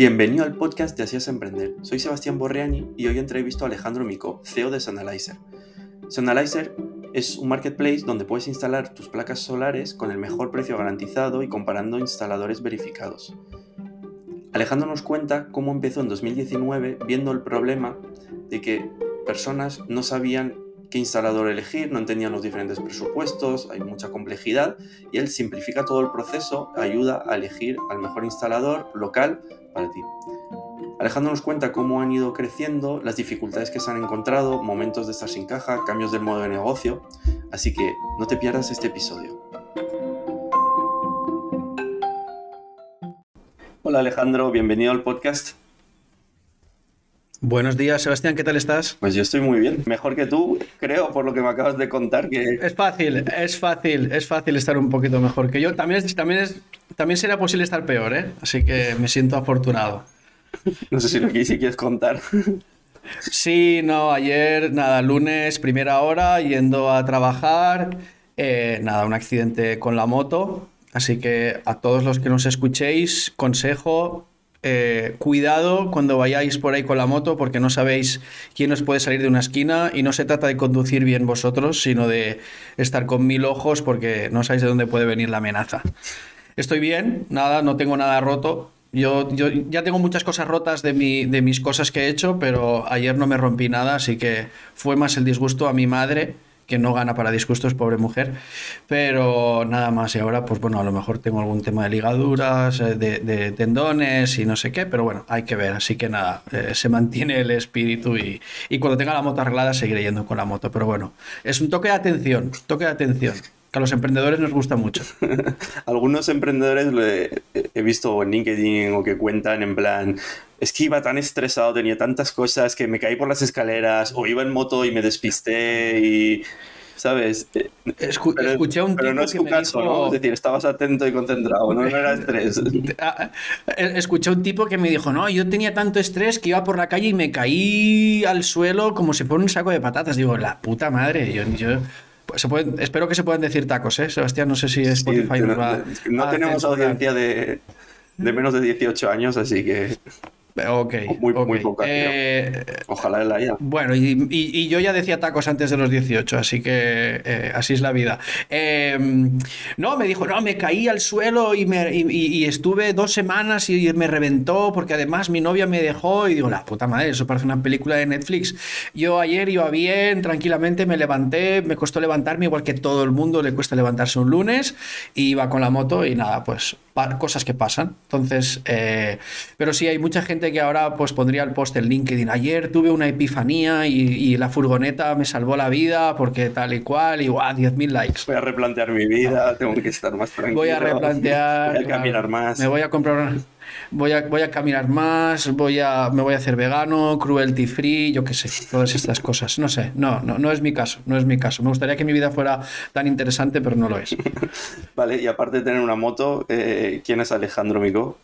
Bienvenido al podcast de Así es Emprender. Soy Sebastián Borreani y hoy entrevisto a Alejandro Mico, CEO de Sonalizer. Sonalizer es un marketplace donde puedes instalar tus placas solares con el mejor precio garantizado y comparando instaladores verificados. Alejandro nos cuenta cómo empezó en 2019 viendo el problema de que personas no sabían qué instalador elegir, no entendían los diferentes presupuestos, hay mucha complejidad y él simplifica todo el proceso, ayuda a elegir al mejor instalador local para ti. Alejandro nos cuenta cómo han ido creciendo, las dificultades que se han encontrado, momentos de estar sin caja, cambios del modo de negocio, así que no te pierdas este episodio. Hola Alejandro, bienvenido al podcast. Buenos días, Sebastián, ¿qué tal estás? Pues yo estoy muy bien, mejor que tú, creo, por lo que me acabas de contar. Que... Es fácil, es fácil, es fácil estar un poquito mejor que yo. También, también, es, también será posible estar peor, ¿eh? Así que me siento afortunado. No sé si lo que quieres contar. Sí, no, ayer, nada, lunes, primera hora, yendo a trabajar, eh, nada, un accidente con la moto. Así que a todos los que nos escuchéis, consejo, eh, cuidado cuando vayáis por ahí con la moto porque no sabéis quién os puede salir de una esquina y no se trata de conducir bien vosotros, sino de estar con mil ojos porque no sabéis de dónde puede venir la amenaza. Estoy bien, nada, no tengo nada roto. Yo, ya tengo muchas cosas rotas de, mi, de mis cosas que he hecho, pero ayer no me rompí nada, así que fue más el disgusto a mi madre que no gana para disgustos, pobre mujer. Pero nada más, y ahora, pues bueno, a lo mejor tengo algún tema de ligaduras, eh, de, tendones y no sé qué, pero bueno, hay que ver. Así que nada, eh, se mantiene el espíritu y, y cuando tenga la moto arreglada seguiré yendo con la moto. Pero bueno, es un toque de atención, toque de atención que a los emprendedores nos gusta mucho. Algunos emprendedores he visto en LinkedIn o que cuentan en plan, es que iba tan estresado, tenía tantas cosas que me caí por las escaleras o iba en moto y me despisté y... ¿Sabes? escuché a un tipo pero no es que tu me caso, dijo... ¿no? Es decir, estabas atento y concentrado, no, no era estrés. Ah, Escuché a un tipo que me dijo, no, yo tenía tanto estrés que iba por la calle y me caí al suelo como si fuera un saco de patatas. Digo, la puta madre, yo... yo se pueden, espero que se puedan decir tacos, ¿eh? Sebastián, no sé si Spotify Sí, no, va no a tenemos censurar. audiencia de, de menos de 18 años, así que Ok, muy, ok. muy poca. Eh, Ojalá la haya. Bueno, y, y- y yo ya decía tacos antes de los 18, así que eh, así es la vida. Eh, no, me dijo, no, me caí al suelo y, me, y, estuve dos semanas y me reventó porque además mi novia me dejó y digo, la puta madre, eso parece una película de Netflix. Yo ayer iba bien, tranquilamente me levanté, me costó levantarme igual que todo el mundo le cuesta levantarse un lunes y iba con la moto y nada, pues cosas que pasan. Entonces, eh, pero sí hay mucha gente que ahora pues pondría el post en LinkedIn. Ayer tuve una epifanía y, y la furgoneta me salvó la vida porque tal y cual y guau, 10.000 likes. Voy a replantear mi vida, tengo que estar más tranquilo. Voy a replantear. Voy a caminar más. Me voy a comprar. Voy a, voy a caminar más, voy a, me voy a hacer vegano, cruelty free, yo qué sé, todas estas cosas. No sé, no, no, no es mi caso, no es mi caso. Me gustaría que mi vida fuera tan interesante, pero no lo es. Vale, y aparte de tener una moto, eh, ¿quién es Alejandro Mico?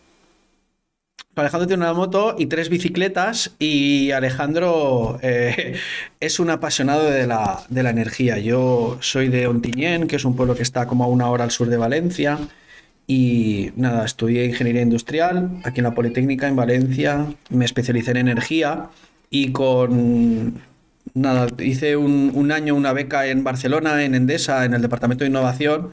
Alejandro tiene una moto y tres bicicletas y Alejandro eh, es un apasionado de la, de la energía. Yo soy de Ontinyent, que es un pueblo que está como a una hora al sur de Valencia y nada, estudié ingeniería industrial aquí en la Politécnica en Valencia, me especialicé en energía y con nada, hice un, un año una beca en Barcelona, en Endesa, en el departamento de innovación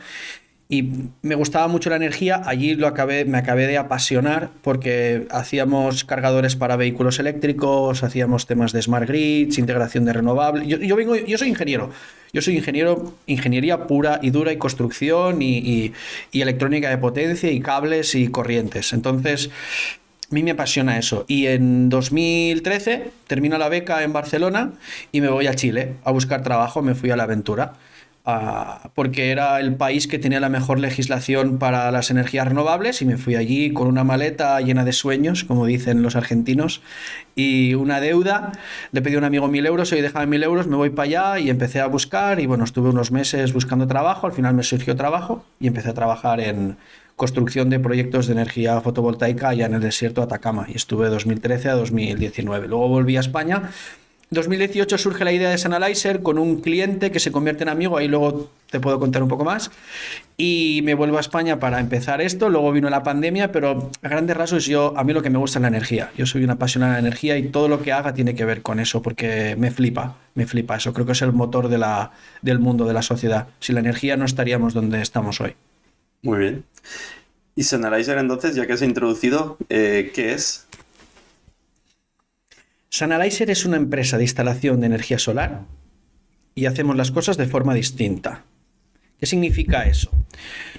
y me gustaba mucho la energía, allí lo acabé, me acabé de apasionar porque hacíamos cargadores para vehículos eléctricos, hacíamos temas de smart grids, integración de renovables. Yo, yo vengo, yo soy ingeniero, yo soy ingeniero, ingeniería pura y dura y construcción y, y- y electrónica de potencia y cables y corrientes. Entonces, a mí me apasiona eso. Y en 2013 termino la beca en Barcelona y me voy a Chile a buscar trabajo, me fui a la aventura. Ah, porque era el país que tenía la mejor legislación para las energías renovables y me fui allí con una maleta llena de sueños, como dicen los argentinos, y una deuda. Le pedí a un amigo mil euros, oye, déjame mil euros, me voy para allá y empecé a buscar y bueno, estuve unos meses buscando trabajo, al final me surgió trabajo y empecé a trabajar en construcción de proyectos de energía fotovoltaica allá en el desierto de Atacama y estuve de 2013 a 2019. Luego volví a España 2018 surge la idea de Sanalyzer con un cliente que se convierte en amigo, ahí luego te puedo contar un poco más. Y me vuelvo a España para empezar esto, luego vino la pandemia, pero a grandes rasgos yo, a mí lo que me gusta es la energía. Yo soy una apasionada de la energía y todo lo que haga tiene que ver con eso, porque me flipa, me flipa eso. Creo que es el motor de la, del mundo, de la sociedad. Sin la energía no estaríamos donde estamos hoy. Muy bien. Y Sanalyzer entonces, ya que has introducido, eh, ¿qué es? Sanalyzer es una empresa de instalación de energía solar y hacemos las cosas de forma distinta. ¿Qué significa eso?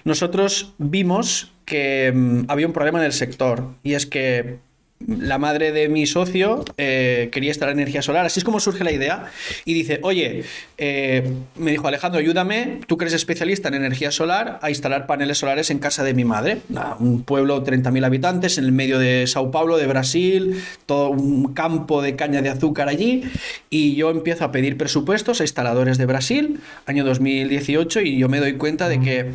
Nosotros vimos que mm, había un problema en el sector y es que la madre de mi socio eh, quería instalar energía solar. Así es como surge la idea. Y dice, oye, eh, me dijo Alejandro, ayúdame, tú que eres especialista en energía solar, a instalar paneles solares en casa de mi madre. un pueblo de 30.000 habitantes en el medio de Sao Paulo, de Brasil, todo un campo de caña de azúcar allí. Y yo empiezo a pedir presupuestos a instaladores de Brasil, año 2018, y yo me doy cuenta de que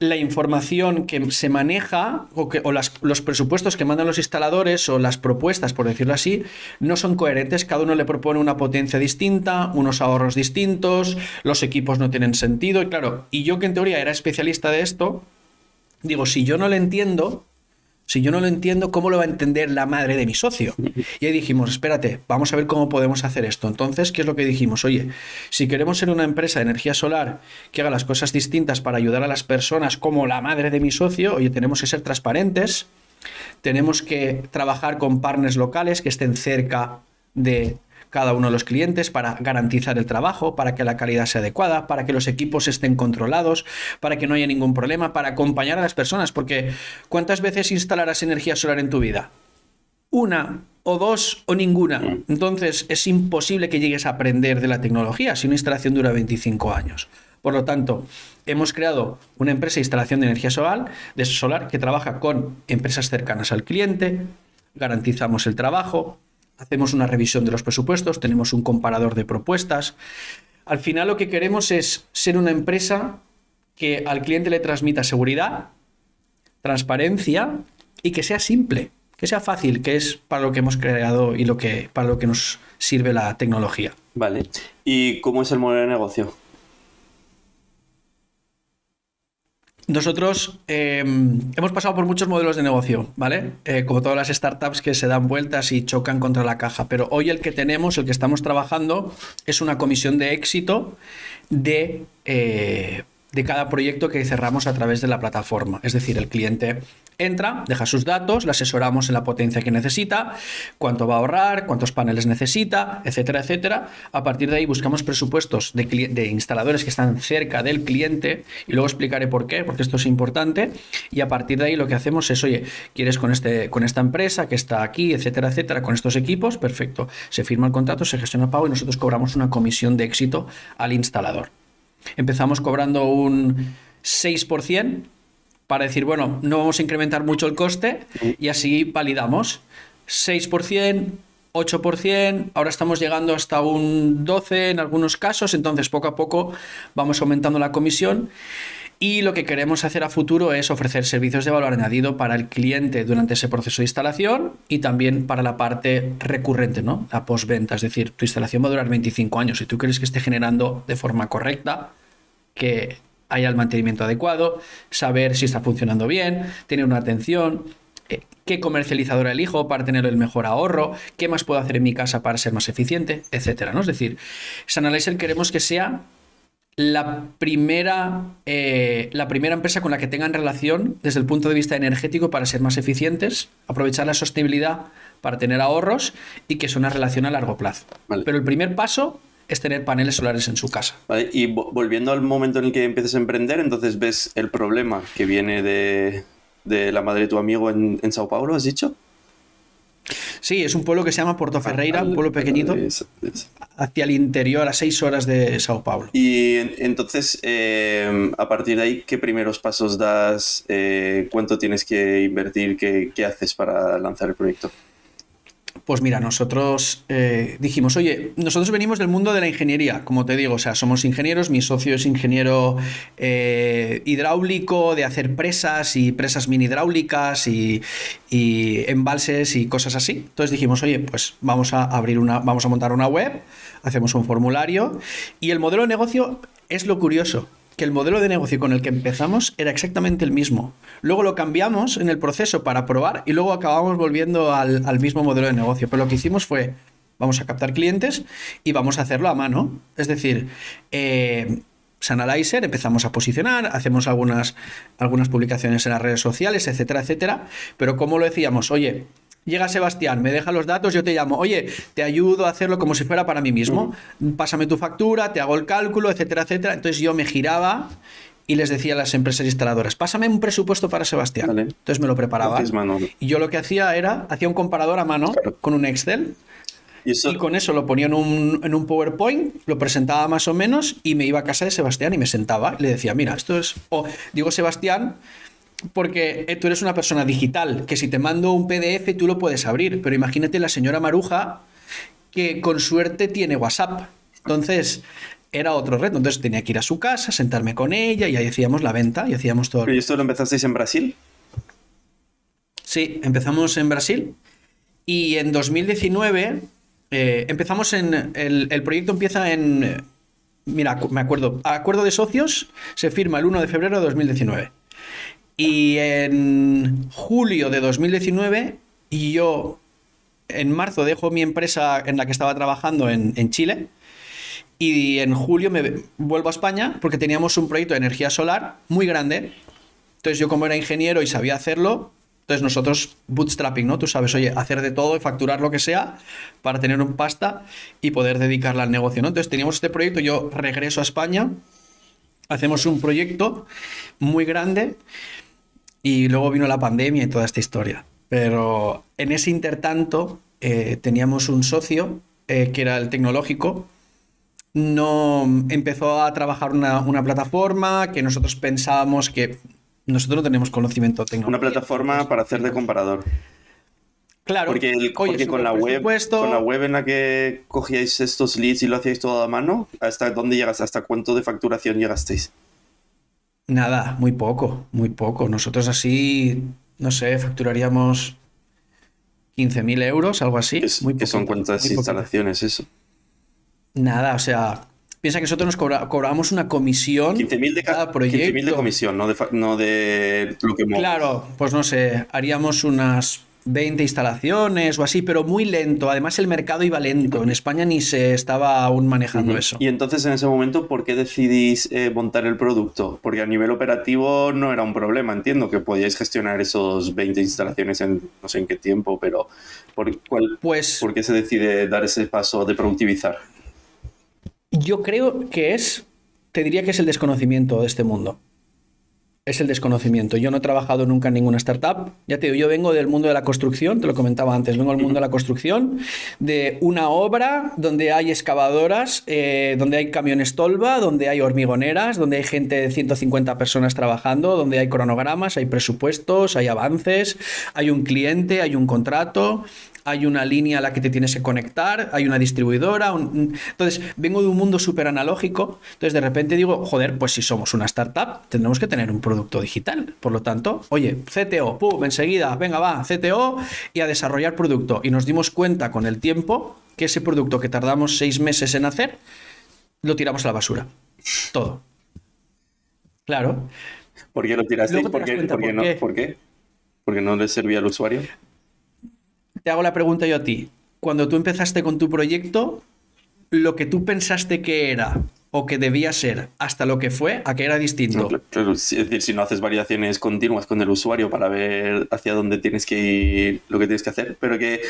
la información que se maneja o, que, los presupuestos que mandan los instaladores o las propuestas, por decirlo así, no son coherentes. Cada uno le propone una potencia distinta, unos ahorros distintos, los equipos no tienen sentido. Y claro, y yo que en teoría era especialista de esto, digo, si yo no lo entiendo, si yo no lo entiendo, ¿cómo lo va a entender la madre de mi socio? Y ahí dijimos, espérate, vamos a ver cómo podemos hacer esto. Entonces, ¿qué es lo que dijimos? Oye, si queremos ser una empresa de energía solar que haga las cosas distintas para ayudar a las personas como la madre de mi socio, oye, tenemos que ser transparentes, tenemos que trabajar con partners locales que estén cerca de cada uno de los clientes para garantizar el trabajo, para que la calidad sea adecuada, para que los equipos estén controlados, para que no haya ningún problema, para acompañar a las personas, porque ¿cuántas veces instalarás energía solar en tu vida? Una o dos o ninguna. Entonces es imposible que llegues a aprender de la tecnología si una instalación dura 25 años. Por lo tanto, hemos creado una empresa de instalación de energía solar, de solar que trabaja con empresas cercanas al cliente, garantizamos el trabajo, hacemos una revisión de los presupuestos, tenemos un comparador de propuestas. Al final lo que queremos es ser una empresa que al cliente le transmita seguridad, transparencia y que sea simple, que sea fácil, que es para lo que hemos creado y lo que, para lo que nos sirve la tecnología. Vale. ¿Y cómo es el modelo de negocio? Nosotros eh, hemos pasado por muchos modelos de negocio, ¿vale? Eh, como todas las startups que se dan vueltas y chocan contra la caja. Pero hoy el que tenemos, el que estamos trabajando, es una comisión de éxito de eh, de cada proyecto que cerramos a través de la plataforma. Es decir, el cliente entra, deja sus datos, le asesoramos en la potencia que necesita, cuánto va a ahorrar, cuántos paneles necesita, etcétera, etcétera. A partir de ahí buscamos presupuestos de, instaladores que están cerca del cliente y luego explicaré por qué, porque esto es importante. Y a partir de ahí lo que hacemos es, oye, ¿quieres con, este, con esta empresa que está aquí, etcétera, etcétera, con estos equipos? Perfecto. Se firma el contrato, se gestiona el pago y nosotros cobramos una comisión de éxito al instalador. Empezamos cobrando un 6% para decir, bueno, no vamos a incrementar mucho el coste y así validamos. 6%, 8%, ahora estamos llegando hasta un 12% en algunos casos, entonces poco a poco vamos aumentando la comisión. Y lo que queremos hacer a futuro es ofrecer servicios de valor añadido para el cliente durante ese proceso de instalación y también para la parte recurrente, ¿no? La postventa. Es decir, tu instalación va a durar 25 años. Si tú quieres que esté generando de forma correcta, que haya el mantenimiento adecuado, saber si está funcionando bien, tener una atención, eh, qué comercializadora elijo para tener el mejor ahorro, qué más puedo hacer en mi casa para ser más eficiente, etcétera. ¿no? Es decir, Sanalizer queremos que sea la primera, eh, la primera empresa con la que tengan relación desde el punto de vista energético para ser más eficientes, aprovechar la sostenibilidad para tener ahorros y que es una relación a largo plazo. Pero el primer paso es tener paneles solares en su casa. y volviendo al momento en el que empiezas a emprender, entonces ves el problema que viene de, la madre de tu amigo en, en Sao Paulo, ¿has dicho? Sí, es un pueblo que se llama Porto Ferreira, un pueblo pequeñito, hacia el interior, a seis horas de Sao Paulo. Y entonces, em, a partir de ahí, ¿qué primeros pasos das? Eh, ¿Cuánto tienes que invertir? ¿Qué, haces para lanzar el proyecto? Pues mira, nosotros eh, dijimos, oye, nosotros venimos del mundo de la ingeniería, como te digo, o sea, somos ingenieros, mi socio es ingeniero eh, hidráulico, de hacer presas y presas mini hidráulicas y, y, embalses y cosas así. Entonces dijimos, oye, pues vamos a abrir una, vamos a montar una web, hacemos un formulario y el modelo de negocio es lo curioso que el modelo de negocio con el que empezamos era exactamente el mismo. Luego lo cambiamos en el proceso para probar y luego acabamos volviendo al, mismo modelo de negocio. Pero lo que hicimos fue, vamos a captar clientes y vamos a hacerlo a mano. Es decir, eh, Sanalizer, empezamos a posicionar, hacemos algunas, algunas publicaciones en las redes sociales, etcétera, etcétera. Pero como lo decíamos, oye, Llega Sebastián, me deja los datos, yo te llamo, oye, te ayudo a hacerlo como si fuera para mí mismo. Pásame tu factura, te hago el cálculo, etcétera, etcétera. Entonces yo me giraba y les decía a las empresas instaladoras, pásame un presupuesto para Sebastián. Entonces me lo preparaba. Y yo lo que hacía era, hacía un comparador a mano con un Excel. ¿Y, con eso lo ponía en un, en un, PowerPoint, lo presentaba más o menos y me iba a casa de Sebastián y me sentaba y le decía, mira, esto es... O digo, Sebastián, porque eh, tú eres una persona digital, que si te mando un PDF tú lo puedes abrir, pero imagínate la señora Maruja que con suerte tiene WhatsApp. Entonces, era otro reto. Entonces tenía que ir a su casa, sentarme con ella y ahí hacíamos la venta y hacíamos todo. ¿Y esto lo empezasteis en Brasil? Sí, empezamos en Brasil y en 2019 eh, empezamos en... El, el, proyecto empieza en... Mira, me acuerdo, acuerdo de socios se firma el 1 de febrero de 2019. Y en julio de 2019, yo en marzo dejo mi empresa en la que estaba trabajando en, Chile. Y en julio me vuelvo a España porque teníamos un proyecto de energía solar muy grande. Entonces yo como era ingeniero y sabía hacerlo, entonces nosotros bootstrapping, ¿no? Tú sabes, oye, hacer de todo y facturar lo que sea para tener un pasta y poder dedicarla al negocio, ¿no? Entonces teníamos este proyecto, yo regreso a España, hacemos un proyecto muy grande y luego vino la pandemia y toda esta historia. Pero en ese intertanto eh, teníamos un socio eh, que era el tecnológico. No empezó a trabajar una, plataforma que nosotros pensábamos que nosotros no tenemos conocimiento tecnológico. Una plataforma para hacer de comparador. Claro, porque, con, la web, con la web en la que cogíais estos leads y lo hacíais todo a mano, ¿hasta dónde llegas? ¿Hasta cuánto de facturación llegasteis? Nada, muy poco, muy poco. Nosotros así, no sé, facturaríamos 15.000 euros, algo así. muy que son cuántas instalaciones eso. Nada, o sea, piensa que nosotros nos cobrábamos una comisión 15.000 de cada proyecto. 15.000 de comisión, no de, no de lo que Claro, pues no sé, haríamos unas 20 instalaciones o así, pero muy lento. Además, el mercado iba lento. En España ni se estaba aún manejando eso. Y entonces, en ese momento, ¿por qué decidís eh, montar el producto? Porque a nivel operativo no era un problema, entiendo que podíais gestionar esos 20 instalaciones en no sé en qué tiempo, pero ¿por, cuál, pues, ¿por qué se decide dar ese paso de productivizar? Yo creo que es, te diría que es el desconocimiento de este mundo es el desconocimiento. Yo no he trabajado nunca en ninguna startup. Ya te digo, yo vengo del mundo de la construcción, te lo comentaba antes, vengo del mundo de la construcción, de una obra donde hay excavadoras, eh, donde hay camiones tolva, donde hay hormigoneras, donde hay gente de 150 personas trabajando, donde hay cronogramas, hay presupuestos, hay avances, hay un cliente, hay un contrato, hay una línea a la que te tienes que conectar, hay una distribuidora. Entonces, vengo de un mundo súper analógico. Entonces, de repente digo, joder, pues si somos una startup, tendremos que tener un producto digital. Por lo tanto, oye, CTO, pum, enseguida, venga, va, CTO y a desarrollar producto. Y nos dimos cuenta con el tiempo que ese producto que tardamos seis meses en hacer, lo tiramos a la basura. Todo. Claro. ¿Por qué lo tiraste? ¿Por, qué, no, ¿Por qué? ¿Porque no le servía al usuario? Te hago la pregunta yo a ti. Cuando tú empezaste con tu proyecto, lo que tú pensaste que era o que debía ser hasta lo que fue, a que era distinto. es decir, si no haces variaciones continuas con el usuario para ver hacia dónde tienes que ir, lo que tienes que hacer, pero que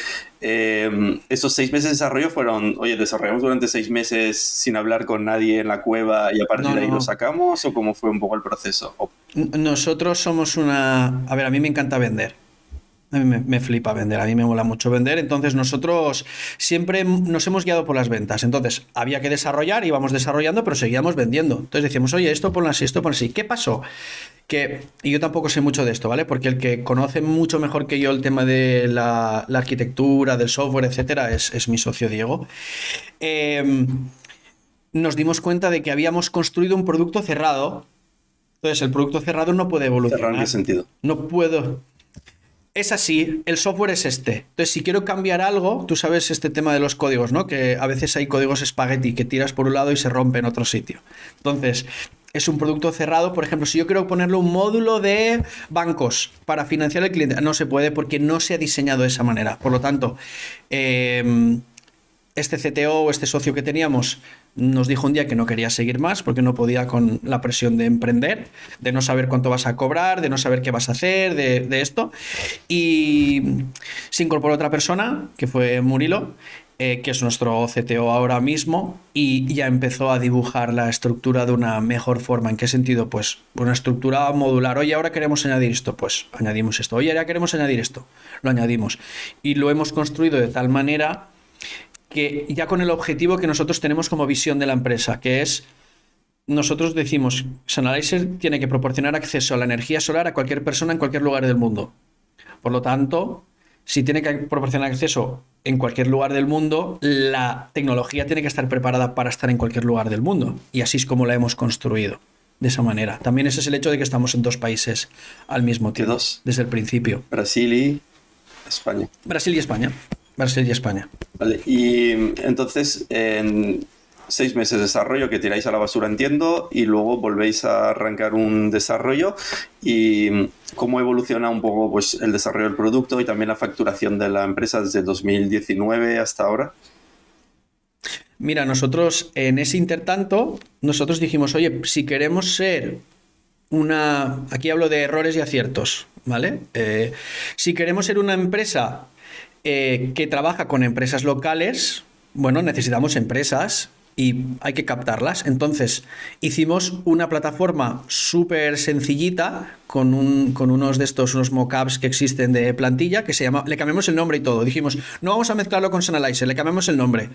eh, esos seis meses de desarrollo fueron, oye, desarrollamos durante seis meses sin hablar con nadie en la cueva y a partir de ahí lo sacamos, o cómo fue un poco el proceso? Nosotros somos una... A ver, a mí me encanta vender. A mí me, me, flipa vender, a mí me mola mucho vender. Entonces nosotros siempre nos hemos guiado por las ventas. Entonces había que desarrollar, íbamos desarrollando, pero seguíamos vendiendo. Entonces decíamos, oye, esto ponlo así, esto ponlo así. ¿Qué pasó? Que, y yo tampoco sé mucho de esto, ¿vale? Porque el que conoce mucho mejor que yo el tema de la, la arquitectura, del software, etcétera, es, es mi socio Diego. Eh, nos dimos cuenta de que habíamos construido un producto cerrado. Entonces, el producto cerrado no puede evolucionar. ¿Cerrado en qué sentido? No puedo es así, el software es este. Entonces, si quiero cambiar algo, tú sabes este tema de los códigos, ¿no? Que a veces hay códigos espagueti que tiras por un lado y se rompe en otro sitio. Entonces, es un producto cerrado. Por ejemplo, si yo quiero ponerle un módulo de bancos para financiar al cliente, no se puede porque no se ha diseñado de esa manera. Por lo tanto, eh, este CTO o este socio que teníamos nos dijo un día que no quería seguir más porque no podía con la presión de emprender, de no saber cuánto vas a cobrar, de no saber qué vas a hacer, de, esto. Y se incorporó otra persona, que fue Murilo, eh, que es nuestro CTO ahora mismo, y ya empezó a dibujar la estructura de una mejor forma. ¿En qué sentido? Pues una estructura modular. Oye, ahora queremos añadir esto, pues añadimos esto. Oye, ahora queremos añadir esto, lo añadimos. Y lo hemos construido de tal manera que ya con el objetivo que nosotros tenemos como visión de la empresa, que es, nosotros decimos, Sunalizer tiene que proporcionar acceso a la energía solar a cualquier persona en cualquier lugar del mundo. Por lo tanto, si tiene que proporcionar acceso en cualquier lugar del mundo, la tecnología tiene que estar preparada para estar en cualquier lugar del mundo. Y así es como la hemos construido. De esa manera. También ese es el hecho de que estamos en dos países al mismo tiempo. dos? Desde el principio. Brasil y España. Brasil y España. Brasil y España. Vale, y entonces en seis meses de desarrollo que tiráis a la basura, entiendo, y luego volvéis a arrancar un desarrollo y cómo evoluciona un poco pues, el desarrollo del producto y también la facturación de la empresa desde 2019 hasta ahora. Mira, nosotros en ese intertanto, nosotros dijimos, oye, si queremos ser una, aquí hablo de errores y aciertos, ¿vale? Eh, si queremos ser una empresa eh, que trabaja con empresas locales, bueno, necesitamos empresas y hay que captarlas. Entonces, hicimos una plataforma súper sencillita con, un, con, unos de estos, unos mockups que existen de plantilla, que se llama, le cambiamos el nombre y todo. Dijimos, no vamos a mezclarlo con Sunalizer, le cambiamos el nombre.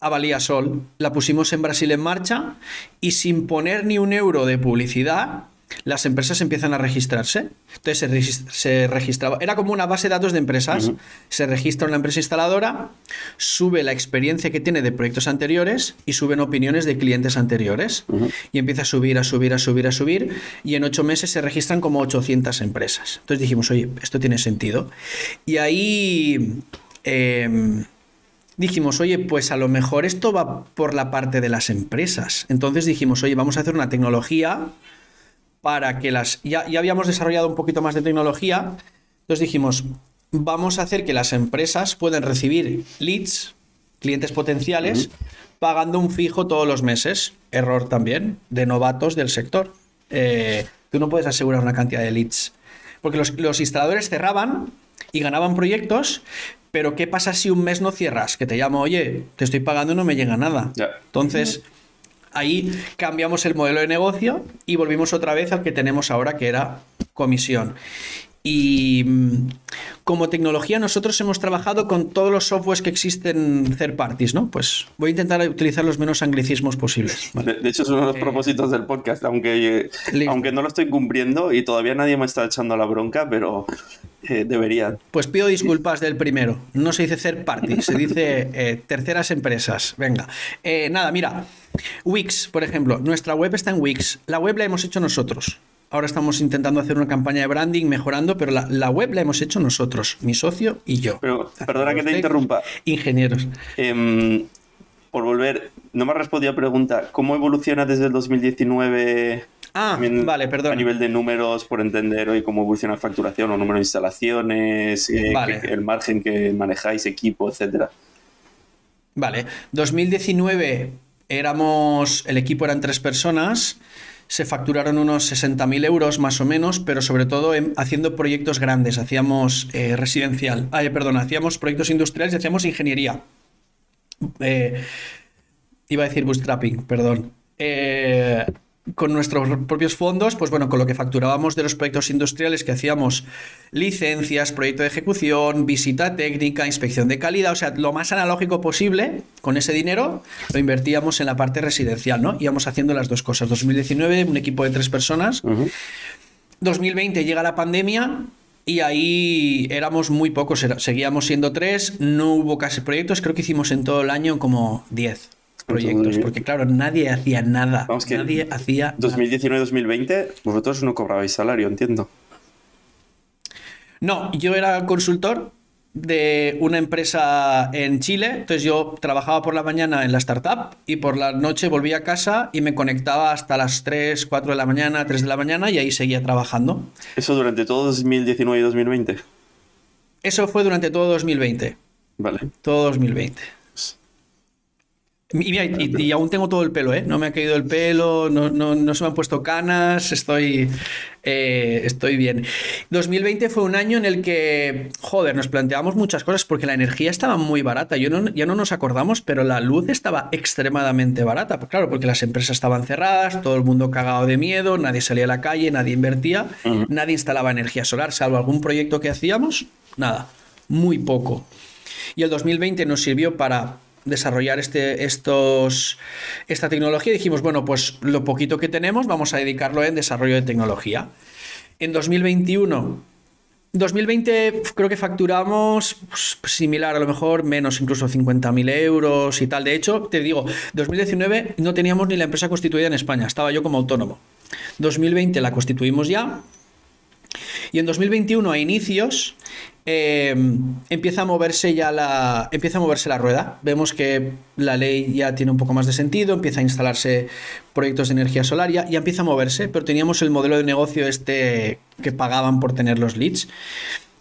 A Valía Sol, la pusimos en Brasil en marcha y sin poner ni un euro de publicidad, las empresas empiezan a registrarse. Entonces se, regist se, registraba, era como una base de datos de empresas. Uh -huh. Se registra una empresa instaladora, sube la experiencia que tiene de proyectos anteriores y suben opiniones de clientes anteriores. Uh -huh. Y empieza a subir, a subir, a subir, a subir. Y en ocho meses se registran como 800 empresas. Entonces dijimos, oye, esto tiene sentido. Y ahí... Eh, dijimos, oye, pues a lo mejor esto va por la parte de las empresas. Entonces dijimos, oye, vamos a hacer una tecnología para que las... Ya, ya, habíamos desarrollado un poquito más de tecnología, entonces dijimos, vamos a hacer que las empresas puedan recibir leads, clientes potenciales, uh -huh. pagando un fijo todos los meses. Error también de novatos del sector. Eh, tú no puedes asegurar una cantidad de leads. Porque los, los instaladores cerraban y ganaban proyectos, pero ¿qué pasa si un mes no cierras? Que te llamo, oye, te estoy pagando y no me llega nada. Yeah. Entonces... Ahí cambiamos el modelo de negocio y volvimos otra vez al que tenemos ahora, que era comisión. Y mm, como tecnología nosotros hemos trabajado con todos los softwares que existen third parties, ¿no? Pues voy a intentar utilizar los menos anglicismos posibles. ¿vale? De, de, hecho, es uno de los eh, propósitos del podcast, aunque, aunque no lo estoy cumpliendo y todavía nadie me está echando la bronca, pero eh, deberían. Pues pido disculpas del primero. No se dice third party, se dice eh, terceras empresas. Venga. Eh, nada, mira. Wix, por ejemplo. Nuestra web está en Wix. La web la hemos hecho nosotros. Ahora estamos intentando hacer una campaña de branding mejorando, pero la, la web la hemos hecho nosotros, mi socio y yo. Pero, perdona que te interrumpa. Ingenieros. Eh, por volver, no me has respondido a pregunta. ¿Cómo evoluciona desde el 2019? Ah, También vale, perdón. A nivel de números, por entender hoy cómo evoluciona la facturación o número de instalaciones, eh, vale. que, el margen que manejáis, equipo, etcétera. Vale, 2019 éramos, el equipo eran tres personas, se facturaron unos 60.000 euros más o menos, pero sobre todo en, haciendo proyectos grandes, hacíamos eh, residencial, ay, perdón, hacíamos proyectos industriales y hacíamos ingeniería. Eh, iba a decir bootstrapping, perdón. Eh, con nuestros propios fondos, pues bueno, con lo que facturábamos de los proyectos industriales que hacíamos licencias, proyecto de ejecución, visita técnica, inspección de calidad, o sea, lo más analógico posible, con ese dinero lo invertíamos en la parte residencial, ¿no? Íbamos haciendo las dos cosas. 2019, un equipo de tres personas. 2020 llega la pandemia, y ahí éramos muy pocos, seguíamos siendo tres, no hubo casi proyectos, creo que hicimos en todo el año como 10 proyectos, porque claro, nadie hacía nada. Vamos que nadie hacía 2019-2020, vosotros no cobrabais salario, entiendo. No, yo era consultor de una empresa en Chile. Entonces yo trabajaba por la mañana en la startup y por la noche volvía a casa y me conectaba hasta las 3, 4 de la mañana, 3 de la mañana y ahí seguía trabajando. ¿Eso durante todo 2019 y 2020? Eso fue durante todo 2020. Vale. Todo 2020. Y, aún tengo todo el pelo, ¿eh? No me ha caído el pelo, no, no, se me han puesto canas, estoy, eh, estoy bien. 2020 fue un año en el que, joder, nos planteamos muchas cosas porque la energía estaba muy barata. Yo no, ya no nos acordamos, pero la luz estaba extremadamente barata. Pues claro, porque las empresas estaban cerradas, todo el mundo cagado de miedo, nadie salía a la calle, nadie invertía, nadie instalaba energía solar, salvo algún proyecto que hacíamos, nada, muy poco. Y el 2020 nos sirvió para desarrollar este, estos, esta tecnología, dijimos, bueno, pues lo poquito que tenemos vamos a dedicarlo en desarrollo de tecnología. En 2021 2020 creo que facturamos pues, similar, a lo mejor menos, incluso 50.000 euros y tal. De hecho, te digo, 2019 no teníamos ni la empresa constituida en España, estaba yo como autónomo. 2020 la constituimos ya. Y en 2021 a inicios eh, empieza a moverse ya la. Empieza a moverse la rueda. Vemos que la ley ya tiene un poco más de sentido, empieza a instalarse proyectos de energía solar, ya, ya empieza a moverse, pero teníamos el modelo de negocio este que pagaban por tener los leads.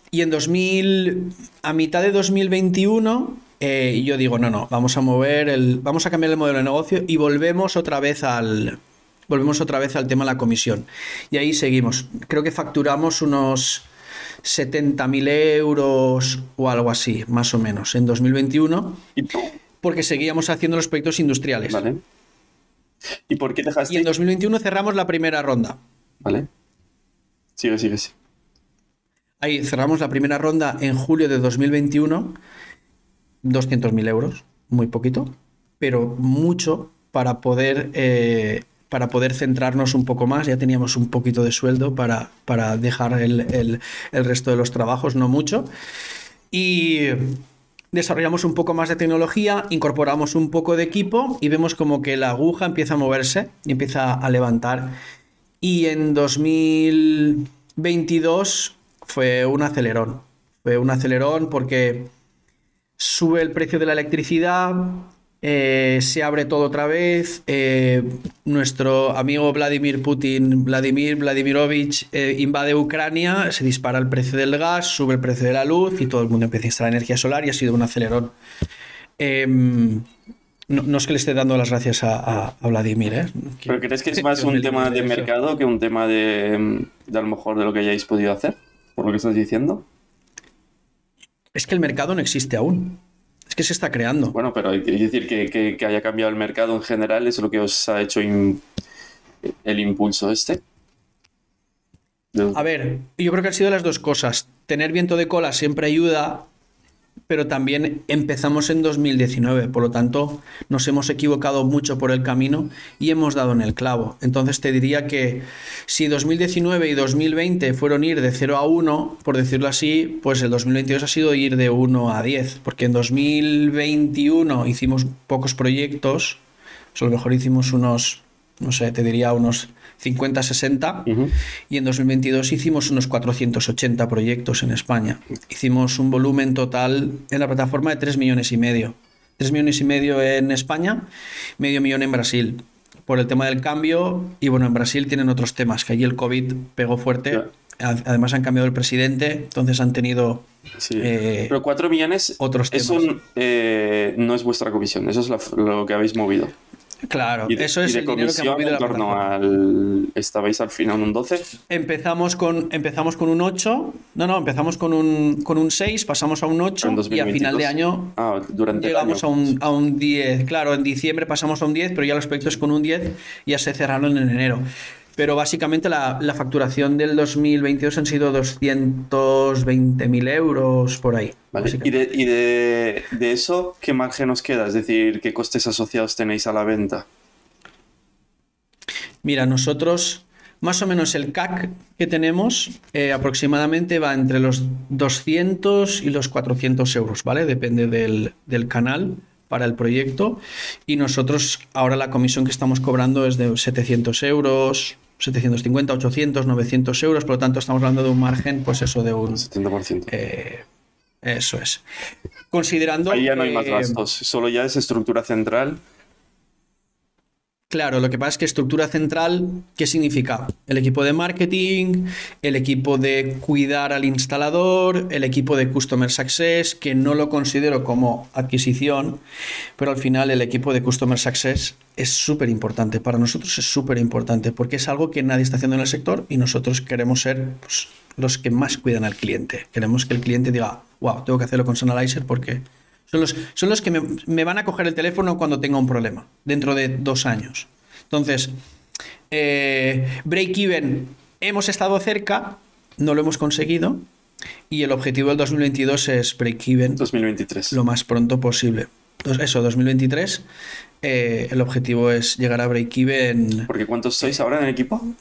Y en 2000, a mitad de 2021, eh, yo digo, no, no, vamos a mover el. Vamos a cambiar el modelo de negocio y volvemos otra vez al. Volvemos otra vez al tema de la comisión. Y ahí seguimos. Creo que facturamos unos 70.000 euros o algo así, más o menos, en 2021. Porque seguíamos haciendo los proyectos industriales. Vale. ¿Y por qué dejaste? Y en 2021 cerramos la primera ronda. Vale. Sigue, sigue, sigue. Ahí cerramos la primera ronda en julio de 2021. 200.000 euros, muy poquito, pero mucho para poder eh, para poder centrarnos un poco más. Ya teníamos un poquito de sueldo para, para dejar el, resto de los trabajos, no mucho. Y desarrollamos un poco más de tecnología, incorporamos un poco de equipo y vemos como que la aguja empieza a moverse y empieza a levantar. Y en 2022 fue un acelerón. Fue un acelerón porque sube el precio de la electricidad, eh, se abre todo otra vez. Eh, nuestro amigo Vladimir Putin, Vladimir Vladimirovich, eh, invade Ucrania, se dispara el precio del gas, sube el precio de la luz y todo el mundo empieza a instalar energía solar y ha sido un acelerón. Em, no, es que le esté dando las gracias a, Vladimir, ¿eh? ¿Pero crees que es más un tema de mercado que un tema de, de a lo mejor de lo que hayáis podido hacer? Por lo que estás diciendo. Es que el mercado no existe aún. Es que se está creando. Bueno, pero hay que decir que, haya cambiado el mercado en general es lo que os ha hecho el impulso este. A ver, yo creo que han sido las dos cosas. Tener viento de cola siempre ayuda, pero también empezamos en 2019, por lo tanto nos hemos equivocado mucho por el camino y hemos dado en el clavo. Entonces te diría que si 2019 y 2020 fueron ir de 0 a 1, por decirlo así, pues el 2022 ha sido ir de 1 a 10, porque en 2021 hicimos pocos proyectos, a lo mejor hicimos unos, no sé, te diría unos 50, 60 y en 2022 hicimos unos 480 proyectos en España. Hicimos un volumen total en la plataforma de 3 millones y medio. 3 millones y medio en España, medio millón en Brasil. Por el tema del cambio, y bueno, en Brasil tienen otros temas, que allí el COVID pegó fuerte. Además han cambiado el presidente, entonces han tenido... Eh, Pero 4 millones, otros temas. eso eh, no es vuestra comisión, eso es lo que habéis movido. Claro, Y de, eso es y de el dinero que ha comisión movido en la torno plataforma. al... ¿Estabais al final un 12? Empezamos con, empezamos con un 8, no, no, empezamos con un, con un 6, pasamos a un 8 En y a final 2022. de año Ah, durante llegamos a año. un, a un 10. Claro, en diciembre pasamos a un 10, pero ya los proyectos con un 10 ya se cerraron en enero. Pero básicamente la, la facturación del 2022 han sido 220.000 euros por ahí. Vale. ¿Y, de, y de, de eso qué margen os queda? Es decir, ¿qué costes asociados tenéis a la venta? Mira, nosotros, más o menos el CAC que tenemos eh, aproximadamente va entre los 200 y los 400 euros, ¿vale? Depende del, del canal para el proyecto. Y nosotros ahora la comisión que estamos cobrando es de 700 euros, 750, 800, 900 euros. Por lo tanto, estamos hablando de un margen, pues eso, de un... Un 70%. eh, eso es. Considerando... Ahí ya no hay más gastos, solo ya es estructura central. Claro, lo que pasa es que estructura central, ¿qué significa? El equipo de marketing, el equipo de cuidar al instalador, el equipo de Customer Success, que no lo considero como adquisición, pero al final el equipo de Customer Success es súper importante. Para nosotros es súper importante porque es algo que nadie está haciendo en el sector y nosotros queremos ser pues, los que más cuidan al cliente. Queremos que el cliente diga, wow, tengo que hacerlo con Sonalizer porque son los, son los que me, me van a coger el teléfono cuando tenga un problema, dentro de dos años. Entonces, eh, break-even, hemos estado cerca, no lo hemos conseguido, y el objetivo del 2022 es break-even 2023. lo más pronto posible. Entonces, eso, 2023, eh, el objetivo es llegar a break-even. Porque ¿cuántos sois ahora en el equipo?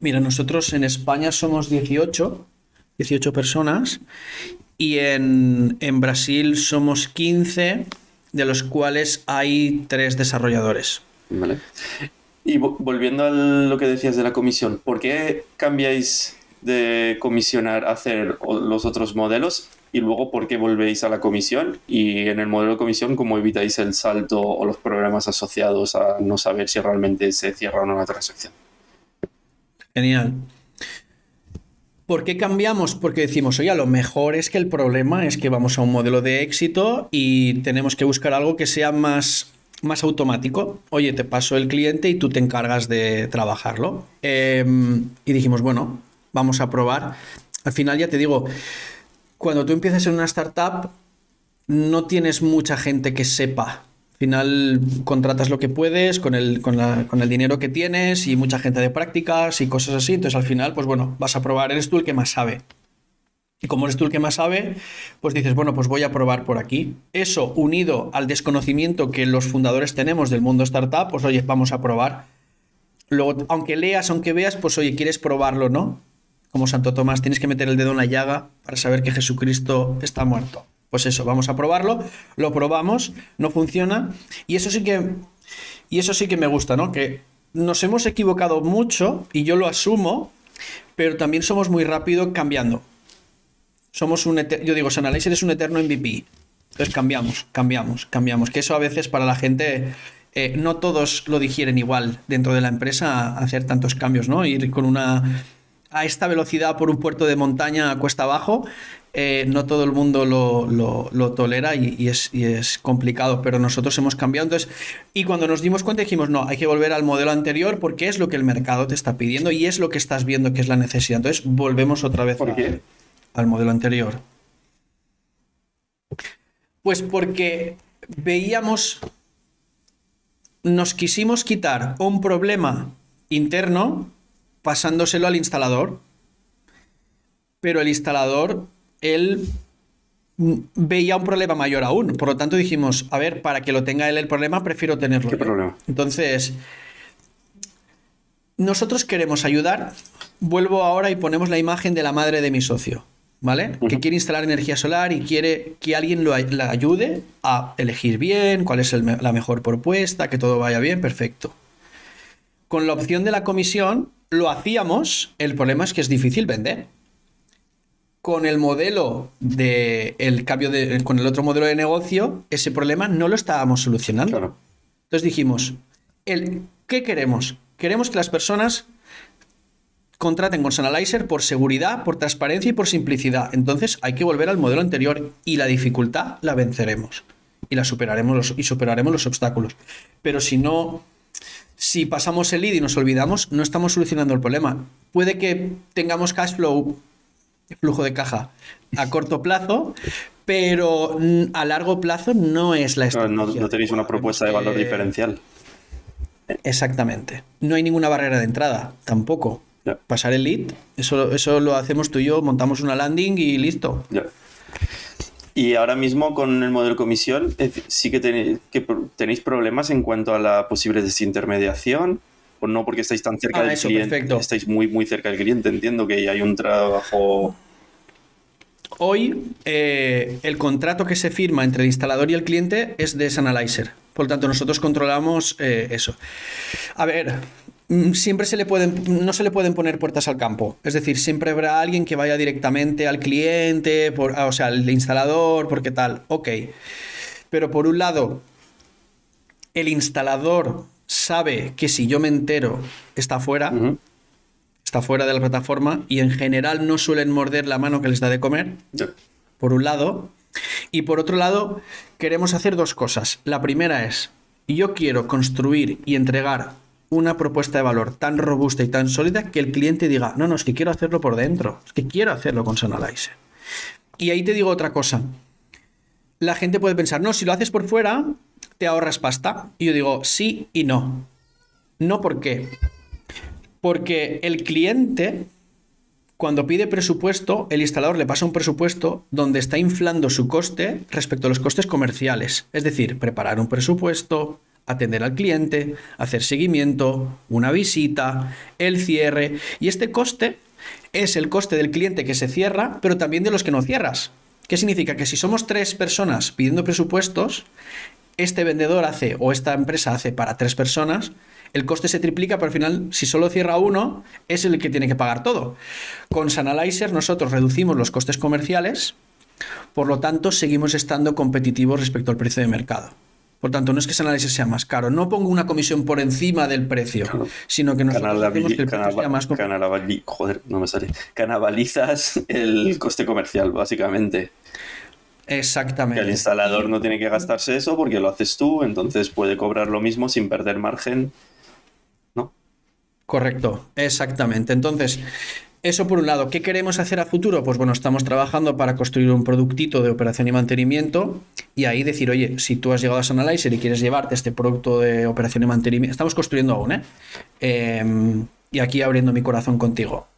Mira, nosotros en España somos 18, 18 personas, y en, en Brasil somos 15, de los cuales hay tres desarrolladores. Vale. Y vo- volviendo a lo que decías de la comisión, ¿por qué cambiáis de comisionar a hacer los otros modelos y luego por qué volvéis a la comisión? Y en el modelo de comisión, ¿cómo evitáis el salto o los problemas asociados a no saber si realmente se cierra o no la transacción? Genial. ¿Por qué cambiamos? Porque decimos, oye, a lo mejor es que el problema es que vamos a un modelo de éxito y tenemos que buscar algo que sea más, más automático. Oye, te paso el cliente y tú te encargas de trabajarlo. Eh, y dijimos, bueno, vamos a probar. Al final ya te digo, cuando tú empiezas en una startup, no tienes mucha gente que sepa. Al final contratas lo que puedes con el, con, con el dinero que tienes y mucha gente de prácticas y cosas así. Entonces al final, pues bueno, vas a probar, eres tú el que más sabe. Y como eres tú el que más sabe, pues dices, bueno, pues voy a probar por aquí. Eso unido al desconocimiento que los fundadores tenemos del mundo startup, pues oye, vamos a probar. Luego, aunque leas, aunque veas, pues oye, quieres probarlo, ¿no? Como Santo Tomás, tienes que meter el dedo en la llaga para saber que Jesucristo está muerto. Pues eso, vamos a probarlo, lo probamos, no funciona. Y eso sí que, y eso sí que me gusta, ¿no? Que nos hemos equivocado mucho y yo lo asumo, pero también somos muy rápido cambiando. Somos un, yo digo, Sanalizer es un eterno MVP. Entonces cambiamos, cambiamos, cambiamos. Que eso a veces para la gente, eh, no todos lo digieren igual dentro de la empresa hacer tantos cambios, ¿no? Ir con una a esta velocidad por un puerto de montaña cuesta abajo, eh, no todo el mundo lo, lo- lo tolera y, y es, y es complicado, pero nosotros hemos cambiado. Entonces, y cuando nos dimos cuenta dijimos, no, hay que volver al modelo anterior porque es lo que el mercado te está pidiendo y es lo que estás viendo que es la necesidad. Entonces, volvemos otra vez ¿Por a- al modelo anterior. Pues porque veíamos, nos quisimos quitar un problema interno pasándoselo al instalador, pero el instalador, él mm, veía un problema mayor aún. Por lo tanto dijimos, a ver, para que lo tenga él el problema, prefiero tenerlo. ¿Qué yo". problema? Entonces, nosotros queremos ayudar. Vuelvo ahora y ponemos la imagen de la madre de mi socio, ¿vale? Que quiere instalar energía solar y quiere que alguien lo, la ayude a elegir bien, cuál es el la mejor propuesta, que todo vaya bien, perfecto. Con la opción de la comisión lo hacíamos, el problema es que es difícil vender. Con el modelo de el cambio de con el otro modelo de negocio, ese problema no lo estábamos solucionando. Claro. Entonces dijimos, el, ¿qué queremos? Queremos que las personas contraten con Sonalizer por seguridad, por transparencia y por simplicidad. Entonces hay que volver al modelo anterior y la dificultad la venceremos. y la superaremos los, y superaremos los obstáculos. Pero si no, si pasamos el lead y nos olvidamos, no estamos solucionando el problema. Puede que tengamos cash flow, flujo de caja, a corto plazo, pero a largo plazo no es la No, estrategia. no tenéis una propuesta de valor que- diferencial. Exactamente. No hay ninguna barrera de entrada, tampoco. Pasar el lead, eso, eso lo hacemos tú y yo, montamos una landing y listo. Y ahora mismo con el modelo comisión, sí que tenéis, que pro- tenéis problemas en cuanto a la posible desintermediación, o no porque estáis tan cerca Ah, del eso, cliente. perfecto. Estáis muy, muy cerca del cliente. Entiendo que hay un trabajo. Hoy eh, el contrato que se firma entre el instalador y el cliente es de Sanalyzer. Por lo tanto, nosotros controlamos eh, eso. A ver, mm, siempre se le pueden, no se le pueden poner puertas al campo. Es decir, siempre habrá alguien que vaya directamente al cliente, por, ah, o sea, al instalador, porque tal. Ok. Pero por un lado, el instalador sabe que si yo me entero, está fuera está fuera de la plataforma y en general no suelen morder la mano que les da de comer, por un lado. Y por otro lado, queremos hacer dos cosas. La primera es, yo quiero construir y entregar una propuesta de valor tan robusta y tan sólida que el cliente diga, no, no, es que quiero hacerlo por dentro, es que quiero hacerlo con Sonalizer. Y ahí te digo otra cosa. La gente puede pensar, no, si lo haces por fuera, te ahorras pasta. Y yo digo, sí y no. No, ¿por qué? Porque el cliente, cuando pide presupuesto, el instalador le pasa un presupuesto donde está inflando su coste respecto a los costes comerciales. Es decir, preparar un presupuesto, atender al cliente, hacer seguimiento, una visita, el cierre. Y este coste es el coste del cliente que se cierra, pero también de los que no cierras. ¿Qué significa? Que si somos tres personas pidiendo presupuestos, este vendedor hace o esta empresa hace para tres personas, el coste se triplica, pero al final, si solo cierra uno, es el que tiene que pagar todo. Con Sanalyzer nosotros reducimos los costes comerciales, por lo tanto, seguimos estando competitivos respecto al precio de mercado. Por tanto, no es que Sanalyzer sea más caro, no pongo una comisión por encima del precio, Claro. sino que nosotros hacemos Canalabili- que el precio sea más joder, no me sale. Canabalizas el coste comercial, básicamente. Que Exactamente. el instalador no tiene que gastarse eso porque lo haces tú, entonces puede cobrar lo mismo sin perder margen. ¿No? Correcto, exactamente. Entonces, eso por un lado. ¿Qué queremos hacer a futuro? Pues bueno, estamos trabajando para construir un productito de operación y mantenimiento y ahí decir, oye, si tú has llegado a Sanalyzer y quieres llevarte este producto de operación y mantenimiento, estamos construyendo aún, ¿eh? Em, y aquí abriendo mi corazón contigo.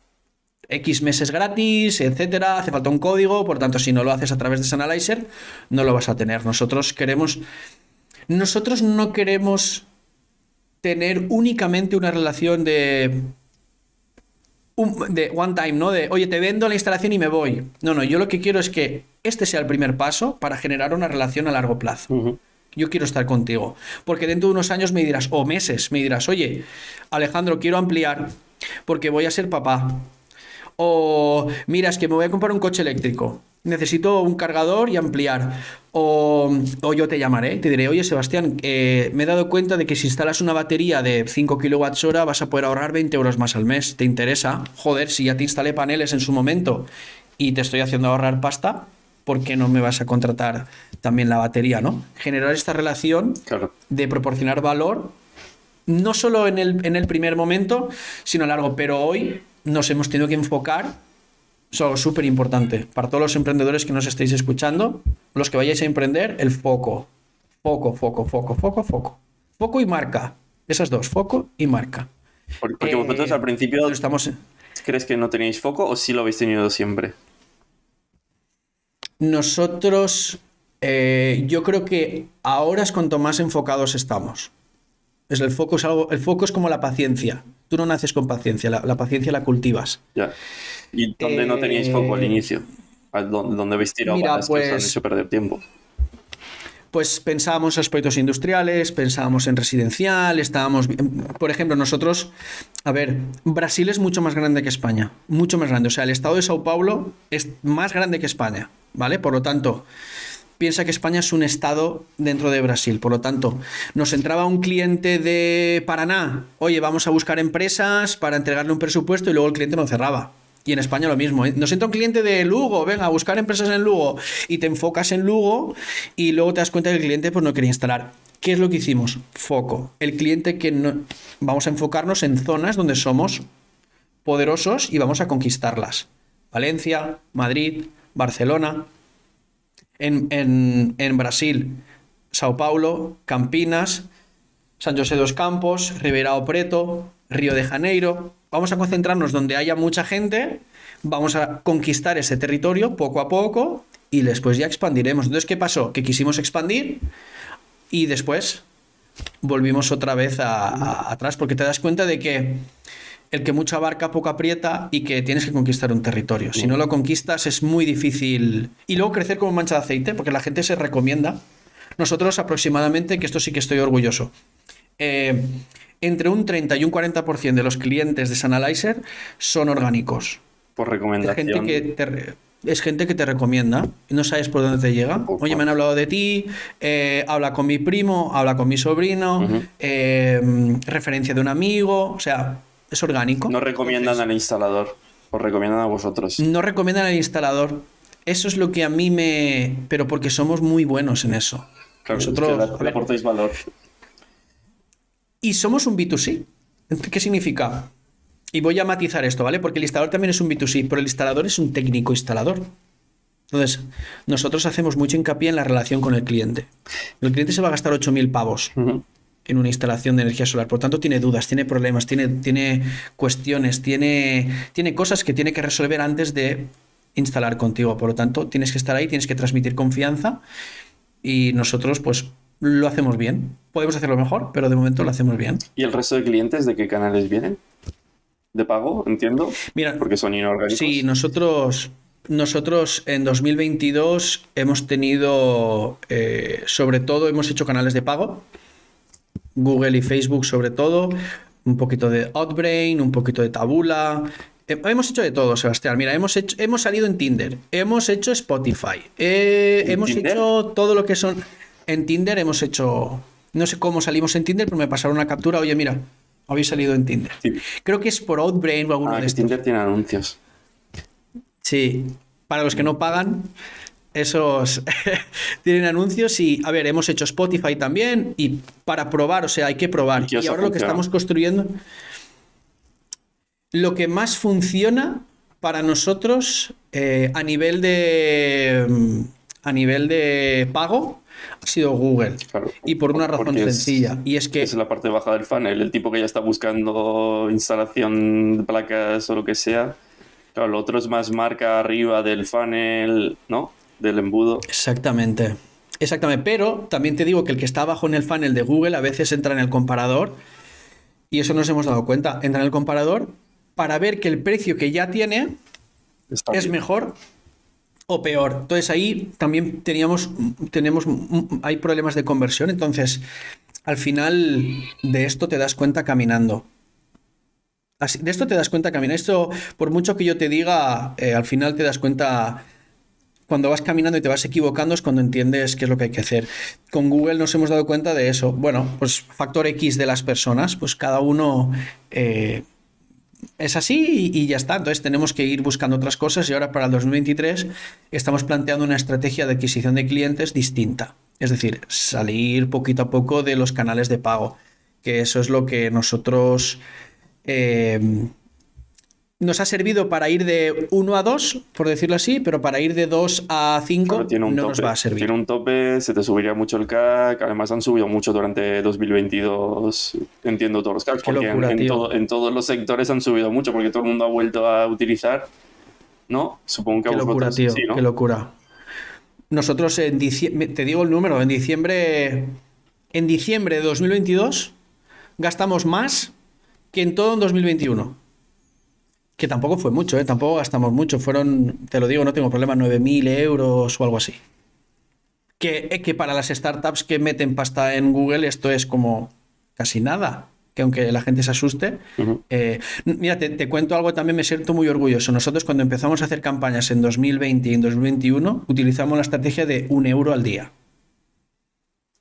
X meses gratis, etcétera, hace falta un código, por tanto, si no lo haces a través de Sanalyzer, no lo vas a tener. Nosotros queremos. Nosotros no queremos tener únicamente una relación de. un- de one time, ¿no? De, oye, te vendo la instalación y me voy. No, no, yo lo que quiero es que este sea el primer paso para generar una relación a largo plazo. Yo quiero estar contigo. Porque dentro de unos años me dirás, o meses, me dirás, oye, Alejandro, quiero ampliar porque voy a ser papá. O mira, es que me voy a comprar un coche eléctrico. Necesito un cargador y ampliar. O, o yo te llamaré, te diré, oye Sebastián, eh, me he dado cuenta de que si instalas una batería de 5 kWh vas a poder ahorrar 20 euros más al mes. ¿Te interesa? Joder, si ya te instalé paneles en su momento y te estoy haciendo ahorrar pasta, ¿por qué no me vas a contratar también la batería, no? Generar esta relación Claro. de proporcionar valor, no solo en el, en el primer momento, sino a largo. Pero hoy nos hemos tenido que enfocar, es algo súper importante, para todos los emprendedores que nos estéis escuchando, los que vayáis a emprender, el foco. Foco, foco, foco, foco, foco. Foco y marca. Esas dos, foco y marca. Por- Porque Eh, vosotros al principio Estamos... crees que no teníais foco o sí lo habéis tenido siempre. Nosotros, eh, yo creo que ahora es cuanto más enfocados estamos. Es el foco es algo, el foco es como la paciencia. Tú no naces con paciencia, la, la paciencia la cultivas. Ya. ¿Y dónde no teníais foco al Eh, inicio? ¿A ¿Dónde, habéis tirado mira, balas que os han pues- hecho perder tiempo? Pues pensábamos en los proyectos industriales, pensábamos en residencial, estábamos... Por ejemplo, nosotros, a ver, Brasil es mucho más grande que España, mucho más grande. O sea, el estado de Sao Paulo es más grande que España, ¿vale? Por lo tanto, piensa que España es un estado dentro de Brasil. Por lo tanto, nos entraba un cliente de Paraná, oye, vamos a buscar empresas para entregarle un presupuesto y luego el cliente no cerraba. Y en España lo mismo. ¿eh? Nos entra un cliente de Lugo, venga, a buscar empresas en Lugo. Y te enfocas en Lugo y luego te das cuenta que el cliente pues, no quería instalar. ¿Qué es lo que hicimos? Foco. El cliente que no... Vamos a enfocarnos en zonas donde somos poderosos y vamos a conquistarlas. Valencia, Madrid, Barcelona. En, en, en Brasil, Sao Paulo, Campinas, San José dos Campos, Ribeirão Preto, Río de Janeiro. Vamos a concentrarnos donde haya mucha gente, vamos a conquistar ese territorio poco a poco y después ya expandiremos. Entonces, ¿qué pasó? Que quisimos expandir y después volvimos otra vez atrás porque te das cuenta de que el que mucho abarca poco aprieta y que tienes que conquistar un territorio. Si no lo conquistas es muy difícil. Y luego crecer como mancha de aceite, porque la gente se recomienda. Nosotros aproximadamente, que esto sí que estoy orgulloso, eh, entre un 30 y un 40% de los clientes de Sanalizer son orgánicos. Por recomendación. Es gente que te, es gente que te recomienda y no sabes por dónde te llega. Oye, me han hablado de ti, eh, habla con mi primo, habla con mi sobrino, uh -huh. eh, referencia de un amigo, o sea, es orgánico. No recomiendan Entonces, al instalador, os recomiendan a vosotros. No recomiendan al instalador. Eso es lo que a mí me... Pero porque somos muy buenos en eso. Claro, Nosotros es que le, le aportáis valor. Y somos un B2C. ¿Qué significa? Y voy a matizar esto, ¿vale? Porque el instalador también es un B2C, pero el instalador es un técnico instalador. Entonces, nosotros hacemos mucho hincapié en la relación con el cliente. El cliente se va a gastar 8.000 pavos uh -huh. En una instalación de energía solar. Por tanto, tiene dudas, tiene problemas, tiene, tiene cuestiones, tiene, tiene cosas que tiene que resolver antes de instalar contigo. Por lo tanto, tienes que estar ahí, tienes que transmitir confianza y nosotros, pues, lo hacemos bien. Podemos hacerlo mejor, pero de momento lo hacemos bien. ¿Y el resto de clientes de qué canales vienen? ¿De pago? Entiendo. Mira, porque son inorgánicos. Sí, nosotros, nosotros en 2022 hemos tenido, eh, sobre todo, hemos hecho canales de pago. Google y Facebook, sobre todo. Un poquito de Outbrain, un poquito de Tabula. Hemos hecho de todo, Sebastián. Mira, hemos, hecho, hemos salido en Tinder, hemos hecho Spotify, eh, hemos Tinder? hecho todo lo que son. En Tinder hemos hecho. No sé cómo salimos en Tinder, pero me pasaron una captura. Oye, mira, habéis salido en Tinder. Sí. Creo que es por Outbrain o alguno ah, de estos. Tinder tiene anuncios. Sí, para los que no pagan, esos tienen anuncios y, a ver, hemos hecho Spotify también y para probar, o sea, hay que probar. Y, y ahora lo que estamos construyendo, lo que más funciona para nosotros eh, a nivel de a nivel de pago ha sido Google. Claro, y por una razón sencilla. Y es que. Es la parte baja del funnel. El tipo que ya está buscando instalación de placas o lo que sea. Claro, lo otro es más marca arriba del funnel, ¿no? Del embudo. Exactamente. Exactamente. Pero también te digo que el que está abajo en el funnel de Google a veces entra en el comparador. Y eso nos hemos dado cuenta. Entra en el comparador para ver que el precio que ya tiene está es bien. mejor o peor. Entonces ahí también teníamos, tenemos, hay problemas de conversión. Entonces, al final de esto te das cuenta caminando. Así, de esto te das cuenta caminando. Esto, por mucho que yo te diga, eh, al final te das cuenta cuando vas caminando y te vas equivocando es cuando entiendes qué es lo que hay que hacer. Con Google nos hemos dado cuenta de eso. Bueno, pues factor X de las personas, pues cada uno eh, es así y, ya está. Entonces tenemos que ir buscando otras cosas y ahora para el 2023 estamos planteando una estrategia de adquisición de clientes distinta. Es decir, salir poquito a poco de los canales de pago, que eso es lo que nosotros... Eh, nos ha servido para ir de 1 a 2, por decirlo así, pero para ir de 2 a 5 no tope, nos va a servir. Tiene un tope, se te subiría mucho el CAC, además han subido mucho durante 2022, entiendo todos los CACs, porque locura, en, en, todo, en, todos los sectores han subido mucho, porque todo el mundo ha vuelto a utilizar, ¿no? Supongo que qué a locura, tío, sí, ¿no? Qué locura. Nosotros en diciembre, te digo el número, en diciembre, en diciembre de 2022 gastamos más que en todo en 2021. Que tampoco fue mucho, ¿eh? tampoco gastamos mucho. Fueron, te lo digo, no tengo problema, 9.000 euros o algo así. Que, eh, que para las startups que meten pasta en Google esto es como casi nada. Que aunque la gente se asuste. Uh -huh. eh, mira, te, te, cuento algo también, me siento muy orgulloso. Nosotros cuando empezamos a hacer campañas en 2020 y en 2021 utilizamos la estrategia de un euro al día.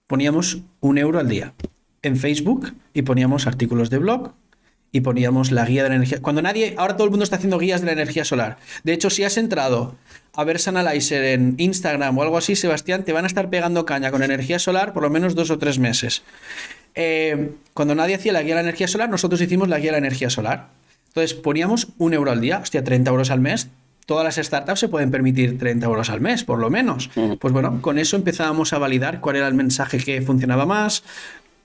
Poníamos un euro al día en Facebook y poníamos artículos de blog y poníamos la guía de la energía. Cuando nadie, ahora todo el mundo está haciendo guías de la energía solar. De hecho, si has entrado a ver Analyzer en Instagram o algo así, Sebastián, te van a estar pegando caña con energía solar por lo menos dos o tres meses. Eh, cuando nadie hacía la guía de la energía solar, nosotros hicimos la guía de la energía solar. Entonces poníamos un euro al día, hostia, 30 euros al mes. Todas las startups se pueden permitir 30 euros al mes, por lo menos. Pues bueno, con eso empezábamos a validar cuál era el mensaje que funcionaba más,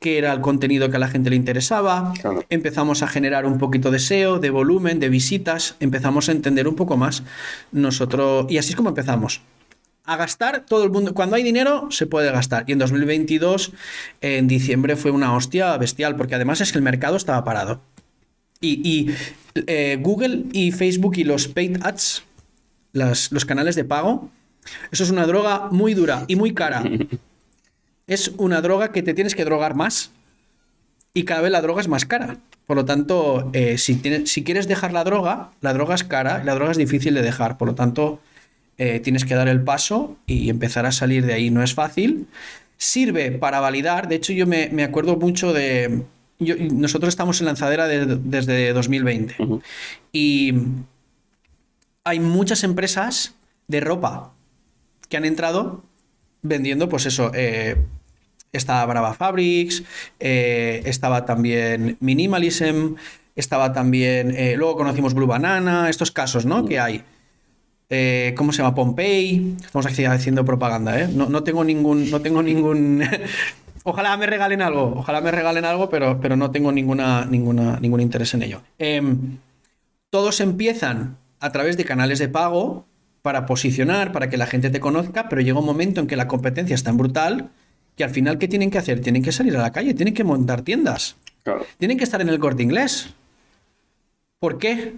qué era el contenido que a la gente le interesaba, empezamos a generar un poquito de SEO, de volumen, de visitas, empezamos a entender un poco más nosotros, y así es como empezamos. A gastar todo el mundo, cuando hay dinero se puede gastar. Y en 2022, en diciembre, fue una hostia bestial, porque además es que el mercado estaba parado. Y, eh, Google y Facebook y los paid ads, los canales de pago, eso es una droga muy dura y muy cara. es una droga que te tienes que drogar más y cada vez la droga es más cara. Por lo tanto, eh, si, si, quieres dejar la droga, la droga es cara y la droga es difícil de dejar. Por lo tanto, eh, tienes que dar el paso y empezar a salir de ahí. No es fácil. Sirve para validar. De hecho, yo me, acuerdo mucho de... nosotros estamos en lanzadera desde 2020 y hay muchas empresas de ropa que han entrado vendiendo, pues eso, eh, estaba Brava Fabrics, eh, estaba también Minimalism, estaba también. Eh, luego conocimos Blue Banana, estos casos, ¿no? Que hay. Eh, ¿Cómo se llama? Pompey. Estamos haciendo propaganda, ¿eh? No, tengo ningún. No tengo ningún. ojalá me regalen algo. Ojalá me regalen algo, pero, pero no tengo ninguna, ninguna, ningún interés en ello. Em, todos empiezan a través de canales de pago para posicionar, para que la gente te conozca, pero llega un momento en que la competencia es tan brutal que al final, ¿qué tienen que hacer? Tienen que salir a la calle, tienen que montar tiendas. Tienen que estar en el corte inglés. ¿Por qué?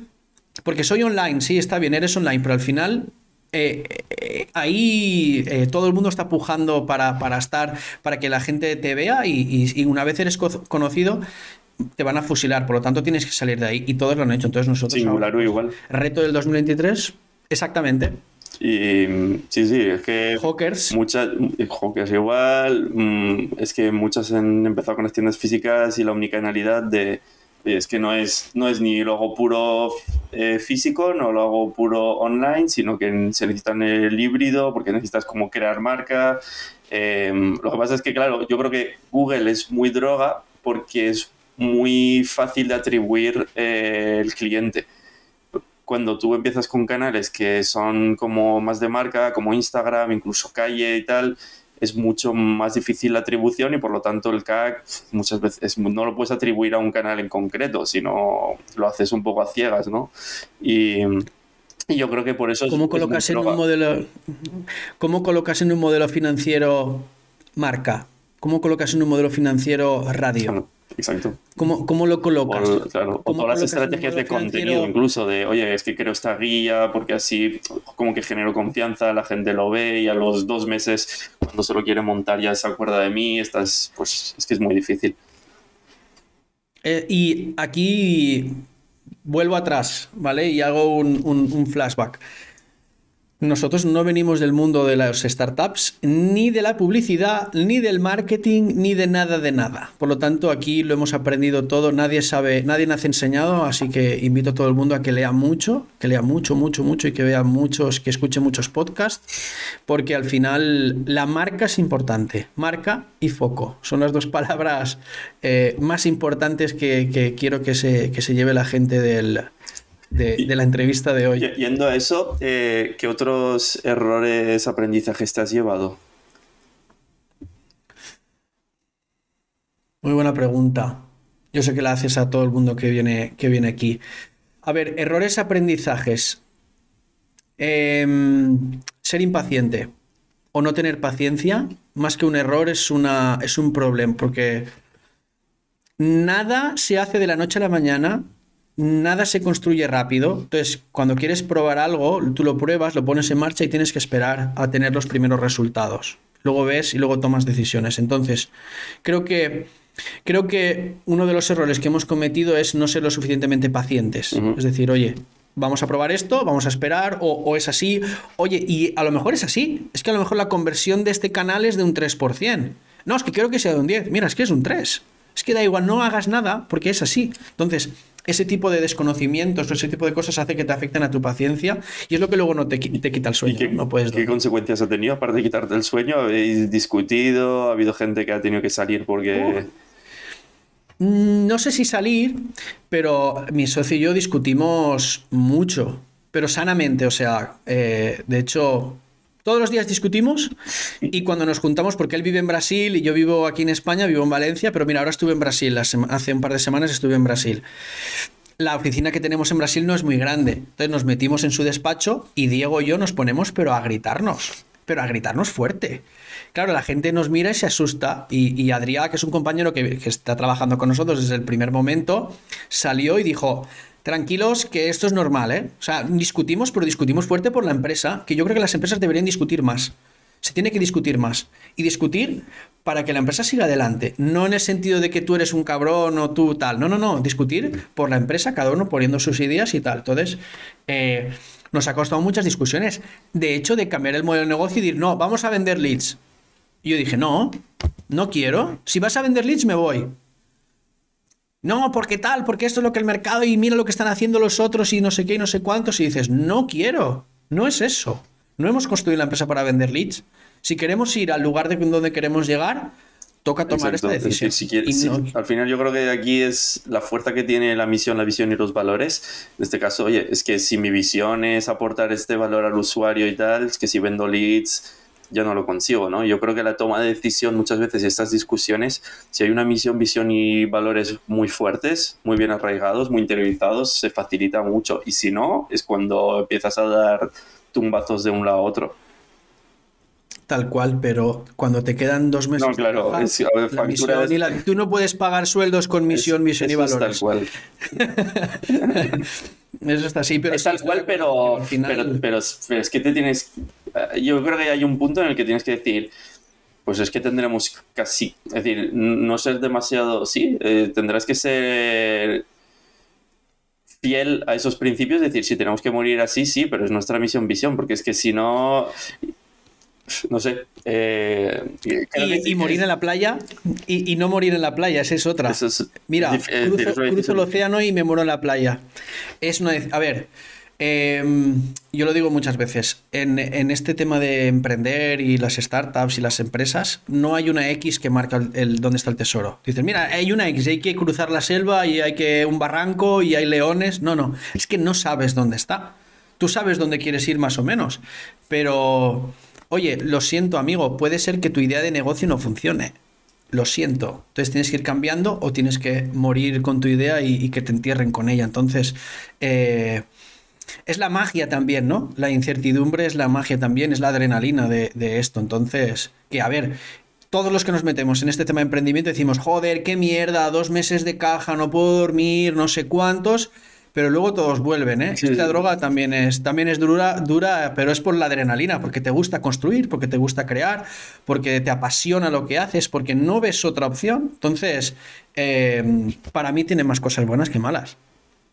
Porque soy online, sí, está bien, eres online, pero al final eh, eh, ahí eh, todo el mundo está pujando para, estar, para que la gente te vea y, una vez eres conocido, te van a fusilar, por lo tanto tienes que salir de ahí y todos lo han hecho. Entonces nosotros... Singular igual. Reto del 2023, exactamente. Y sí, sí, es que. Hawkers. Muchas. Hawkers igual. Mm, es que muchas han empezado con las tiendas físicas y la omnicanalidad de. Es que no es, no es ni lo hago puro eh, físico, no lo hago puro online, sino que se necesitan el híbrido porque necesitas como crear marca. Em, lo que pasa es que, claro, yo creo que Google es muy droga porque es muy fácil de atribuir eh, el cliente cuando tú empiezas con canales que son como más de marca, como Instagram, incluso calle y tal, es mucho más difícil la atribución y por lo tanto el CAC muchas veces no lo puedes atribuir a un canal en concreto, sino lo haces un poco a ciegas, ¿no? Y, yo creo que por eso ¿Cómo colocas en un modelo ¿Cómo colocas en un modelo financiero marca? ¿Cómo colocas en un modelo financiero radio? Exacto. ¿Cómo, lo colocas? claro, o todas las estrategias de contenido, incluso de, oye, es que quiero esta guía porque así como que genero confianza, la gente lo ve y a los dos meses, cuando se lo quiere montar, ya se acuerda de mí. Estás, pues es que es muy difícil. Eh, y aquí vuelvo atrás, ¿vale? Y hago un flashback. Nosotros no venimos del mundo de las startups, ni de la publicidad, ni del marketing, ni de nada de nada. Por lo tanto, aquí lo hemos aprendido todo, nadie sabe, nadie nace enseñado, así que invito a todo el mundo a que lea mucho, que lea mucho, mucho, mucho y que vea muchos, que escuche muchos podcasts, porque al final la marca es importante. Marca y foco son las dos palabras eh, más importantes que, quiero que se, que se lleve la gente del, de, la entrevista de hoy. Yendo a eso, eh, ¿qué otros errores aprendizajes te has llevado? Muy buena pregunta. Yo sé que la haces a todo el mundo que viene, que viene aquí. A ver, errores aprendizajes. Em, ser impaciente o no tener paciencia, más que un error, es, una, es un problema, porque nada se hace de la noche a la mañana nada se construye rápido. Entonces, cuando quieres probar algo, tú lo pruebas, lo pones en marcha y tienes que esperar a tener los primeros resultados. Luego ves y luego tomas decisiones. Entonces, creo que, creo que uno de los errores que hemos cometido es no ser lo suficientemente pacientes. Es decir, oye, vamos a probar esto, vamos a esperar, o, o, es así. Oye, y a lo mejor es así. Es que a lo mejor la conversión de este canal es de un 3%. No, es que quiero que sea de un 10. Mira, es que es un 3. Es que da igual, no hagas nada porque es así. Entonces, ese tipo de desconocimientos o ese tipo de cosas hace que te afecten a tu paciencia y es lo que luego no te, te quita el sueño. qué, no puedes ¿Qué consecuencias ha tenido aparte de quitarte el sueño? ¿Habéis discutido? ¿Ha habido gente que ha tenido que salir porque... Mm, no sé si salir, pero mi socio y yo discutimos mucho, pero sanamente, o sea, eh, de hecho, todos los días discutimos y cuando nos juntamos, porque él vive en Brasil y yo vivo aquí en España, vivo en Valencia, pero mira, ahora estuve en Brasil, hace un par de semanas estuve en Brasil. La oficina que tenemos en Brasil no es muy grande, entonces nos metimos en su despacho y Diego y yo nos ponemos pero a gritarnos, pero a gritarnos fuerte. Claro, la gente nos mira y se asusta. Y, y Adrián, que es un compañero que, que, está trabajando con nosotros desde el primer momento, salió y dijo: Tranquilos, que esto es normal, ¿eh? O sea, discutimos, pero discutimos fuerte por la empresa, que yo creo que las empresas deberían discutir más. Se tiene que discutir más. Y discutir para que la empresa siga adelante. No en el sentido de que tú eres un cabrón o tú tal. No, no, no. Discutir por la empresa, cada uno poniendo sus ideas y tal. Entonces, eh, nos ha costado muchas discusiones. De hecho, de cambiar el modelo de negocio y decir, no, vamos a vender leads. Y yo dije, no, no quiero. Si vas a vender leads, me voy. No, porque tal, porque esto es lo que el mercado y mira lo que están haciendo los otros y no sé qué y no sé cuántos. Y dices, no quiero, no es eso. No hemos construido la empresa para vender leads. Si queremos ir al lugar de donde queremos llegar, toca tomar esta decisión. al final yo creo que aquí es la fuerza que tiene la misión, la visión y los valores. En este caso, oye, es que si mi visión es aportar este valor al usuario y tal, es que si vendo leads yo no lo consigo, ¿no? Yo creo que la toma de decisión muchas veces, estas discusiones, si hay una misión, visión y valores muy fuertes, muy bien arraigados, muy interiorizados, se facilita mucho. Y si no, es cuando empiezas a dar tumbazos de un lado a otro. Tal cual, pero cuando te quedan dos meses. No, claro, es, la misión, la, tú no puedes pagar sueldos con misión, misión y valores. tal cual. eso está así, pero. Es tal cual, pero, pero, pero, es que te tienes. Yo creo que hay un punto en el que tienes que decir. Pues es que tendremos casi. Es decir, no ser demasiado. Sí, eh, tendrás que ser fiel a esos principios, es decir, si tenemos que morir así, sí, pero es nuestra misión visión, porque es que si no, no sé. Eh, y, morir en la playa y, no morir en la playa, esa es otra. Mira, cruzo, el océano y me muero en la playa. Es una. A ver. Em, yo lo digo muchas veces, en, este tema de emprender y las startups y las empresas, no hay una X que marca el, dónde está el tesoro. Dices, mira, hay una X, hay que cruzar la selva y hay que un barranco y hay leones. No, no, es que no sabes dónde está. Tú sabes dónde quieres ir más o menos, pero oye, lo siento amigo, puede ser que tu idea de negocio no funcione. Lo siento. Entonces tienes que ir cambiando o tienes que morir con tu idea y, que te entierren con ella. Entonces, eh, es la magia también, ¿no? La incertidumbre es la magia también, es la adrenalina de, de esto. Entonces, que a ver, todos los que nos metemos en este tema de emprendimiento decimos, joder, qué mierda, dos meses de caja, no puedo dormir, no sé cuántos pero luego todos vuelven, ¿eh? Esta droga también es, también es dura, dura, pero es por la adrenalina, porque te gusta construir, porque te gusta crear, porque te apasiona lo que haces, porque no ves otra opción. Entonces, eh, para mí tiene más cosas buenas que malas.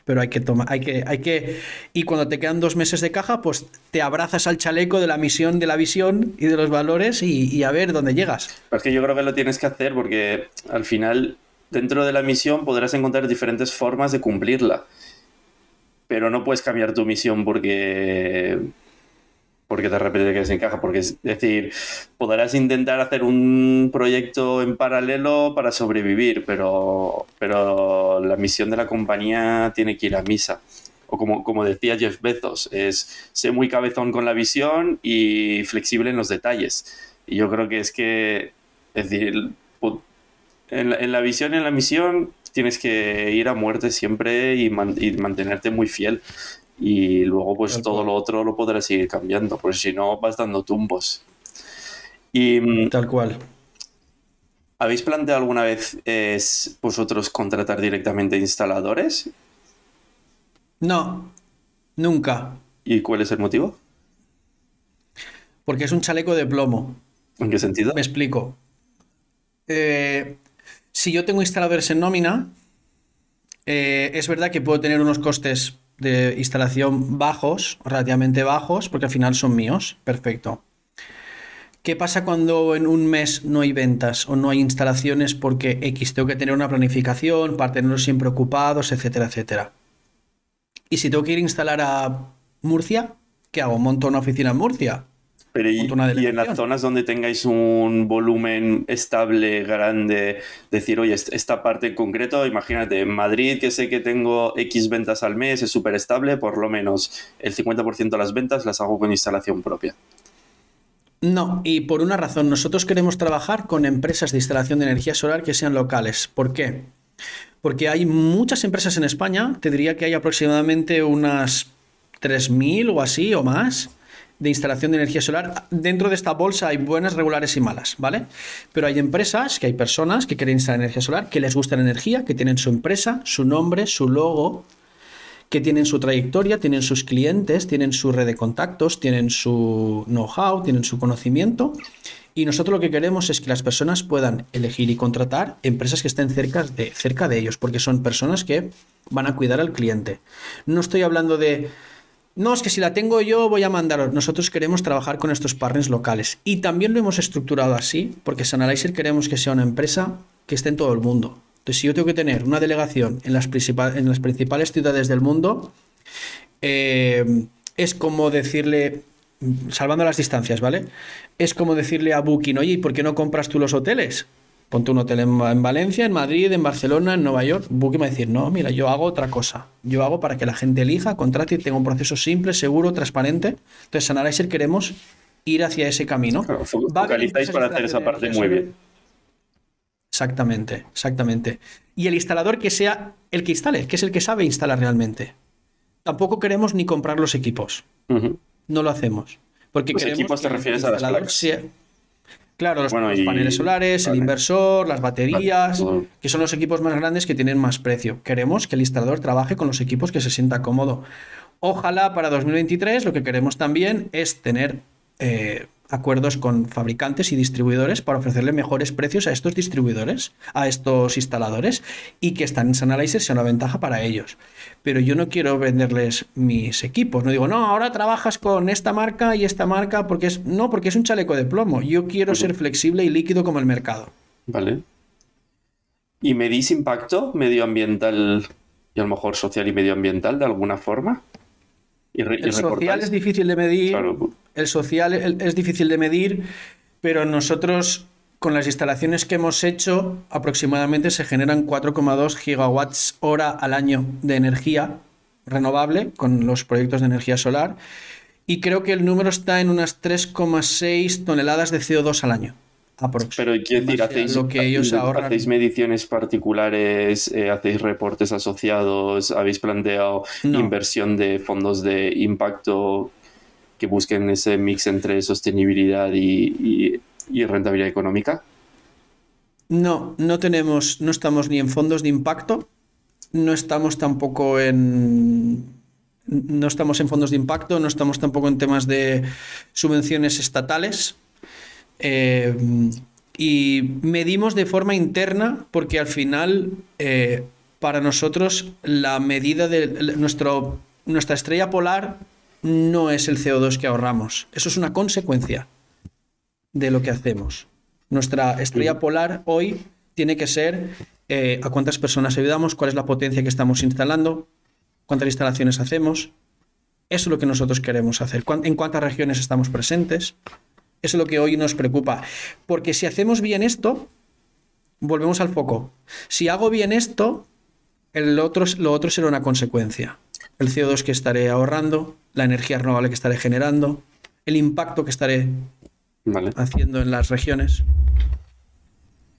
Pero hay que tomar, hay que, hay que. Y cuando te quedan dos meses de caja, pues te abrazas al chaleco de la misión, de la visión y de los valores y, y a ver dónde llegas. Es que yo creo que lo tienes que hacer porque al final, dentro de la misión, podrás encontrar diferentes formas de cumplirla pero no puedes cambiar tu misión porque porque de repente te quedas en caja, porque es decir, podrás intentar hacer un proyecto en paralelo para sobrevivir, pero, pero la misión de la compañía tiene que ir a misa. O como, como decía Jeff Bezos, es ser muy cabezón con la visión y flexible en los detalles. Y yo creo que es que, es decir, en la, en la visión y en la misión tienes que ir a muerte siempre y, mantenerte muy fiel. Y luego, pues todo lo otro lo podrás seguir cambiando, porque si no, vas dando tumbos. Y, mm, Tal cual. ¿Habéis planteado alguna vez es vosotros contratar directamente instaladores? No, nunca. ¿Y cuál es el motivo? Porque es un chaleco de plomo. ¿En qué sentido? Me explico. Eh, si yo tengo instaladores en nómina, eh, es verdad que puedo tener unos costes de instalación bajos, relativamente bajos, porque al final son míos. Perfecto. ¿Qué pasa cuando en un mes no hay ventas o no hay instalaciones porque X tengo que tener una planificación para tenerlos siempre ocupados, etcétera, etcétera? Y si tengo que ir a instalar a Murcia, ¿qué hago? ¿Monto una oficina en Murcia? Pero y, en las zonas donde tengáis un volumen estable, grande, decir, oye, esta parte en concreto, imagínate, en Madrid, que sé que tengo X ventas al mes, es súper estable, por lo menos el 50% de las ventas las hago con instalación propia. No, y por una razón, nosotros queremos trabajar con empresas de instalación de energía solar que sean locales. ¿Por qué? Porque hay muchas empresas en España, te diría que hay aproximadamente unas 3.000 o así o más de instalación de energía solar. Dentro de esta bolsa hay buenas, regulares y malas, ¿vale? Pero hay empresas, que hay personas que quieren instalar energía solar, que les gusta la energía, que tienen su empresa, su nombre, su logo, que tienen su trayectoria, tienen sus clientes, tienen su red de contactos, tienen su know-how, tienen su conocimiento. Y nosotros lo que queremos es que las personas puedan elegir y contratar empresas que estén cerca de, cerca de ellos, porque son personas que van a cuidar al cliente. No estoy hablando de, no, es que si la tengo yo voy a mandar. Nosotros queremos trabajar con estos partners locales. Y también lo hemos estructurado así, porque Sanalizer queremos que sea una empresa que esté en todo el mundo. Entonces, si yo tengo que tener una delegación en las, en las principales ciudades del mundo, eh, es como decirle, salvando las distancias, ¿vale? Es como decirle a Booking, oye, ¿y por qué no compras tú los hoteles? Ponte un hotel en, Valencia, en Madrid, en Barcelona, en Nueva York. Booking va a decir, no, mira, yo hago otra cosa. Yo hago para que la gente elija, contrate y tenga un proceso simple, seguro, transparente. Entonces, en Analyzer queremos ir hacia ese camino. Claro, focalizáis para hacer esa parte muy bien. Exactamente, exactamente. Y el instalador que sea el que instale, que es el que sabe instalar realmente. Tampoco queremos ni comprar los equipos. No lo hacemos. Porque ¿Los equipos te refieres a las placas? Claro, los, paneles solares, el inversor, las baterías, que son los equipos más grandes que tienen más precio. Queremos que el instalador trabaje con los equipos que se sienta cómodo. Ojalá para 2023 lo que queremos también es tener eh, acuerdos con fabricantes y distribuidores para ofrecerle mejores precios a estos distribuidores, a estos instaladores y que están en Sunalizer sea una ventaja para ellos. Pero yo no quiero venderles mis equipos, no digo, no, ahora trabajas con esta marca y esta marca porque es no, porque es un chaleco de plomo. Yo quiero ser flexible y líquido como el mercado. Vale. ¿Y medís impacto medioambiental y a lo mejor social y medioambiental de alguna forma? el social es difícil de medir. El social es difícil de medir, pero nosotros con las instalaciones que hemos hecho aproximadamente se generan 4,2 gigawatts hora al año de energía renovable con los proyectos de energía solar y creo que el número está en unas 3,6 toneladas de CO2 al año. Pero ¿quién decir, hacéis, lo que ellos hacéis mediciones particulares, eh, hacéis reportes asociados, habéis planteado inversión de fondos de impacto que busquen ese mix entre sostenibilidad y, rentabilidad económica? No, no tenemos, no estamos ni en fondos de impacto, no estamos tampoco en no estamos en fondos de impacto, no estamos tampoco en temas de subvenciones estatales. Eh, y medimos de forma interna porque al final, eh, para nosotros, la medida de nuestro, nuestra estrella polar no es el CO2 que ahorramos. Eso es una consecuencia de lo que hacemos. Nuestra estrella polar hoy tiene que ser eh, a cuántas personas ayudamos, cuál es la potencia que estamos instalando, cuántas instalaciones hacemos. Eso es lo que nosotros queremos hacer. En cuántas regiones estamos presentes. Eso es lo que hoy nos preocupa. Porque si hacemos bien esto, volvemos al foco. Si hago bien esto, el otro, lo otro será una consecuencia. El CO2 que estaré ahorrando, la energía renovable que estaré generando, el impacto que estaré haciendo en las regiones.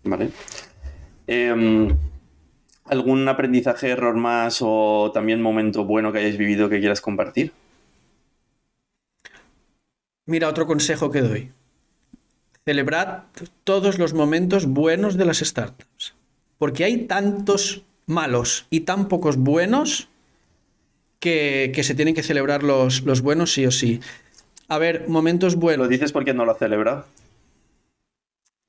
Vale. Em, ¿Algún aprendizaje, error más o también momento bueno que hayáis vivido que quieras compartir? Mira, otro consejo que doy. Celebrad todos los momentos buenos de las startups. Porque hay tantos malos y tan pocos buenos que, se tienen que celebrar los, los, buenos sí o sí. A ver, momentos buenos. ¿Lo dices porque no lo ha celebrado?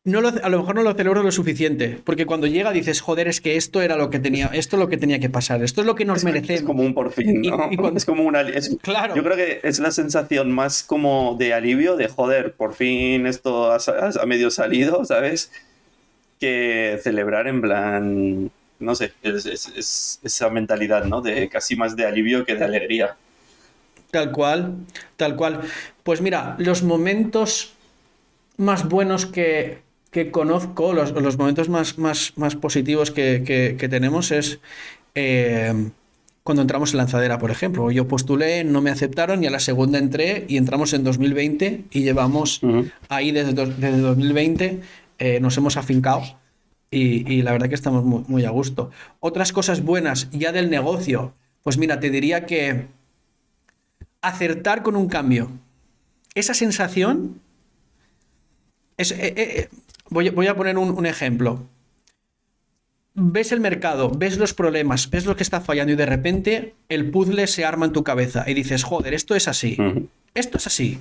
no lo- a lo mejor no lo celebro lo suficiente, porque cuando llega dices, joder, es que esto era lo que tenía, esto es lo que tenía que pasar, esto es lo que nos Es, merecemos. es como un por fin, ¿no? y cuando- Es como una... es- Claro. Yo creo que es la sensación más como de alivio, de joder, por fin esto ha, ha medio salido, ¿sabes? Que celebrar en plan, no sé, es, es- es esa mentalidad, ¿no? De casi más de alivio que de alegría. Tal cual, tal cual. Pues mira, los momentos más buenos que, que conozco, los, los momentos más, más, más positivos que, que- que tenemos es eh, cuando entramos en lanzadera, por ejemplo. Yo postulé, no me aceptaron y a la segunda entré y entramos en 2020 y llevamos ahí desde, desde 2020, eh, nos hemos afincado. Y, y la verdad que estamos muy, muy a gusto. Otras cosas buenas ya del negocio, pues mira, te diría que acertar con un cambio. Esa sensación. es- eh, eh, eh, voy, a- voy a poner un, un ejemplo. Ves el mercado, ves los problemas, ves lo que está fallando y de repente el puzzle se arma en tu cabeza y dices, joder, esto es así. Esto es así.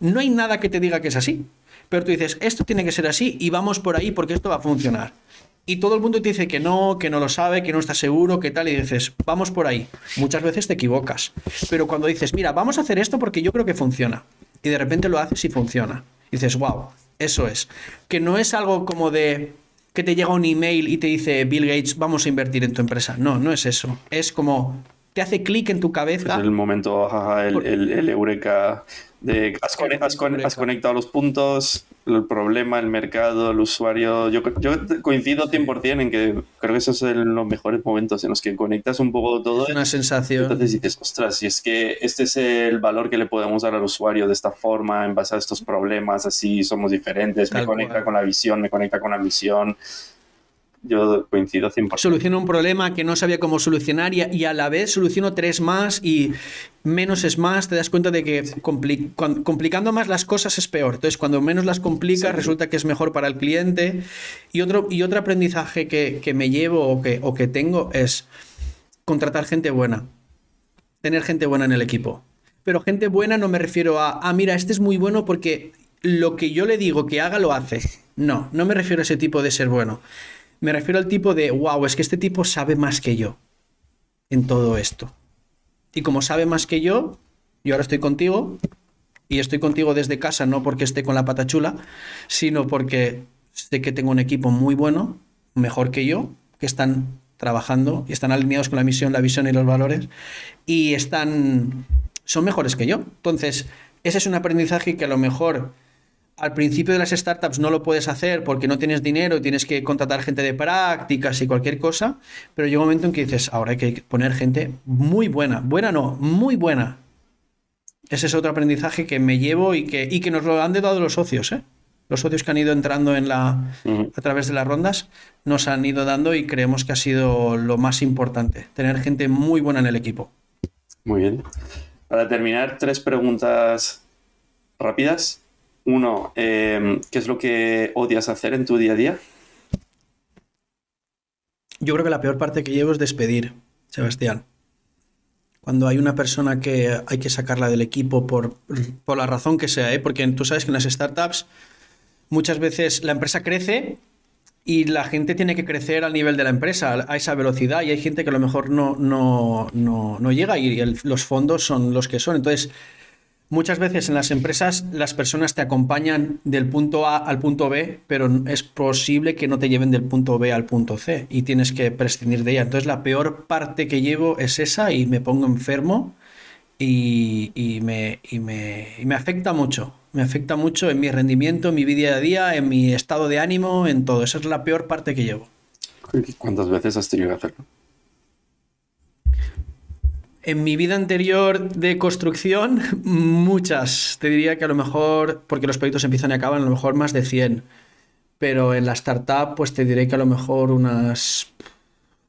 No hay nada que te diga que es así. Pero tú dices, esto tiene que ser así y vamos por ahí porque esto va a funcionar. Y todo el mundo te dice que no, que no lo sabe, que no está seguro, que tal, y dices, vamos por ahí. Muchas veces te equivocas. Pero cuando dices, mira, vamos a hacer esto porque yo creo que funciona. Y de repente lo haces y funciona. Y dices, wow, eso es. Que no es algo como de que te llega un email y te dice, Bill Gates, vamos a invertir en tu empresa. No, no es eso. Es como, te hace clic en tu Es cabeza. el momento, jaja, el, el- el eureka de has, has has conectado los puntos, el problema, el mercado, el usuario. Yo, yo coincido 100% en que creo que esos son los mejores momentos en los que conectas un poco todo. Es una sensación. Entonces dices, ostras, si es que este es el valor que le podemos dar al usuario de esta forma, en base a estos problemas, así somos diferentes, me Tal conecta cual. con la visión, me conecta con la misión. Yo coincido 100%. soluciono un problema que no sabía cómo solucionar y a, y a la vez soluciono tres más y menos es más, te das cuenta de que compli- cuan- complicando más las cosas es peor. Entonces, cuando menos las complicas, Sí. resulta que es mejor para el cliente. Y otro, y otro aprendizaje que, que me llevo o que, o que tengo es contratar gente buena. Tener gente buena en el equipo. Pero gente buena no me refiero a, ah, mira, este es muy bueno porque lo que yo le digo que haga lo hace. No, no me refiero a ese tipo de ser bueno. Me refiero al tipo de, wow, es que este tipo sabe más que yo en todo esto. Y como sabe más que yo, yo ahora estoy contigo y estoy contigo desde casa, no porque esté con la pata chula, sino porque sé que tengo un equipo muy bueno, mejor que yo, que están trabajando y están alineados con la misión, la visión y los valores y están son mejores que yo. Entonces, ese es un aprendizaje que a lo mejor al principio de las startups no lo puedes hacer porque no tienes dinero, tienes que contratar gente de prácticas y cualquier cosa, pero llega un momento en que dices, ahora hay que poner gente muy buena, buena no, muy buena. Ese es otro aprendizaje que me llevo y que, y que nos lo han dado los socios, ¿eh? Los socios que han ido entrando en la, Ujú. a través de las rondas nos han ido dando y creemos que ha sido lo más importante, tener gente muy buena en el equipo. Muy bien. Para terminar, tres preguntas rápidas. Uno, eh, ¿qué es lo que odias hacer en tu día a día? Yo creo que la peor parte que llevo es despedir, Sebastián. Cuando hay una persona que hay que sacarla del equipo por, por la razón que sea, ¿eh? porque tú sabes que en las startups muchas veces la empresa crece y la gente tiene que crecer al nivel de la empresa, a esa velocidad, y hay gente que a lo mejor no, no, no, no llega y los fondos son los que son. Entonces, Muchas veces en las empresas las personas te acompañan del punto A al punto B, pero es posible que no te lleven del punto B al punto C y tienes que prescindir de ella. Entonces la peor parte que llevo es esa y me pongo enfermo y, me, y me- y me afecta mucho. Me afecta mucho en mi rendimiento, en mi día a día, en mi estado de ánimo, en todo. Esa es la peor parte que llevo. ¿Cuántas veces has tenido que hacerlo? En mi vida anterior de construcción, muchas. Te diría que a lo mejor, porque los proyectos empiezan y acaban, a lo mejor más de 100. Pero en la startup, pues te diré que a lo mejor unas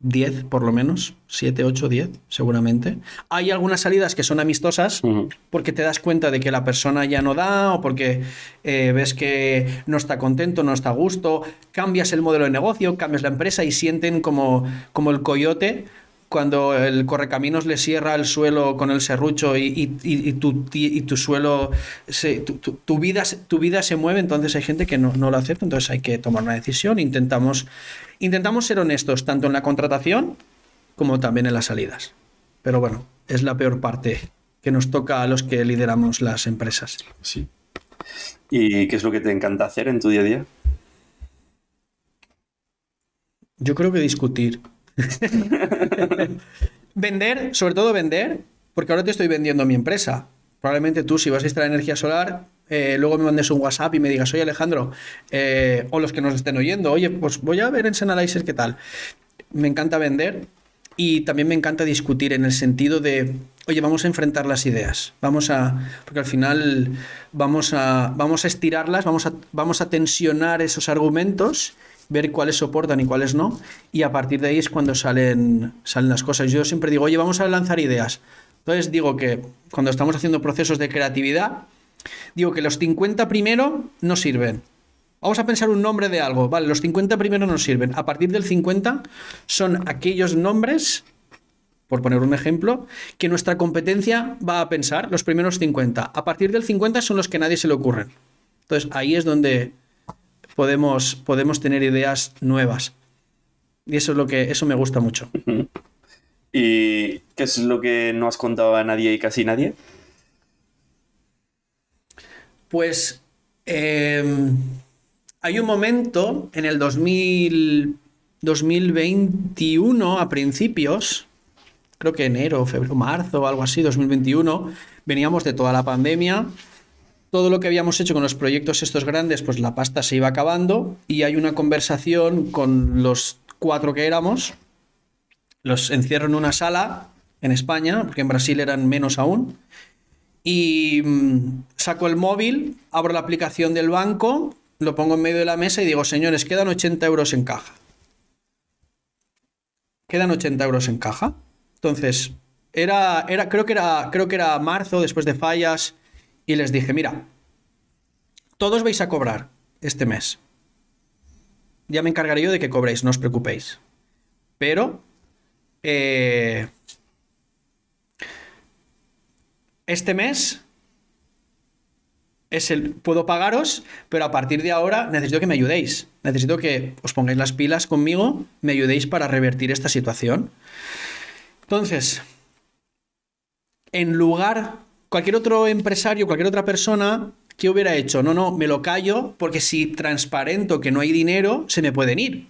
10 por lo menos. 7, 8, 10 seguramente. Hay algunas salidas que son amistosas porque te das cuenta de que la persona ya no da o porque eh, ves que no está contento, no está a gusto, cambias el modelo de negocio, cambias la empresa y sienten como, como el coyote cuando el correcaminos le cierra el suelo con el serrucho y, tu, y tu, suelo, se, tu, vida, tu vida se mueve, entonces hay gente que no, lo acepta, entonces hay que tomar una decisión. Intentamos, intentamos ser honestos tanto en la contratación como también en las salidas. Pero bueno, es la peor parte que nos toca a los que lideramos las empresas. Sí. ¿Y qué es lo que te encanta hacer en tu día a día? Yo creo que discutir. vender, sobre todo vender, porque ahora te estoy vendiendo mi empresa. Probablemente tú, si vas a instalar energía solar, eh, luego me mandes un WhatsApp y me digas, oye Alejandro, eh, o los que nos estén oyendo, oye, pues voy a ver en Senalizer qué tal. Me encanta vender y también me encanta discutir en el sentido de, oye, vamos a enfrentar las ideas, vamos a, porque al final vamos a, vamos a estirarlas, vamos a, vamos a tensionar esos argumentos ver cuáles soportan y cuáles no, y a partir de ahí es cuando salen, salen las cosas. Yo siempre digo, oye, vamos a lanzar ideas. Entonces digo que cuando estamos haciendo procesos de creatividad, digo que los 50 primero no sirven. Vamos a pensar un nombre de algo. Vale, los 50 primero no sirven. A partir del 50 son aquellos nombres, por poner un ejemplo, que nuestra competencia va a pensar, los primeros 50. A partir del 50 son los que nadie se le ocurren. Entonces ahí es donde podemos, podemos tener ideas nuevas. Y eso es lo que, eso me gusta mucho. ¿Y qué es lo que no has contado a nadie y casi nadie? Pues em, hay un momento en el 2000, 2021, a principios, creo que enero, febrero, marzo algo así, 2021, veníamos de toda la pandemia todo lo que habíamos hecho con los proyectos estos grandes, pues la pasta se iba acabando y hay una conversación con los cuatro que éramos, los encierro en una sala en España, porque en Brasil eran menos aún, y mm, saco el móvil, abro la aplicación del banco, lo pongo en medio de la mesa y digo, señores, quedan 80 euros en caja. Quedan 80 euros en caja. Entonces, era, era, creo, que era, creo que era marzo, después de fallas, y les dije, mira, todos vais a cobrar este mes. Ya me encargaré yo de que cobréis, no os preocupéis. Pero eh, este mes es el puedo pagaros, pero a partir de ahora necesito que me ayudéis. Necesito que os pongáis las pilas conmigo, me ayudéis para revertir esta situación. Entonces, en lugar cualquier otro empresario, cualquier otra persona, ¿qué hubiera hecho? No, no, me lo callo porque si transparento que no hay dinero, se me pueden ir.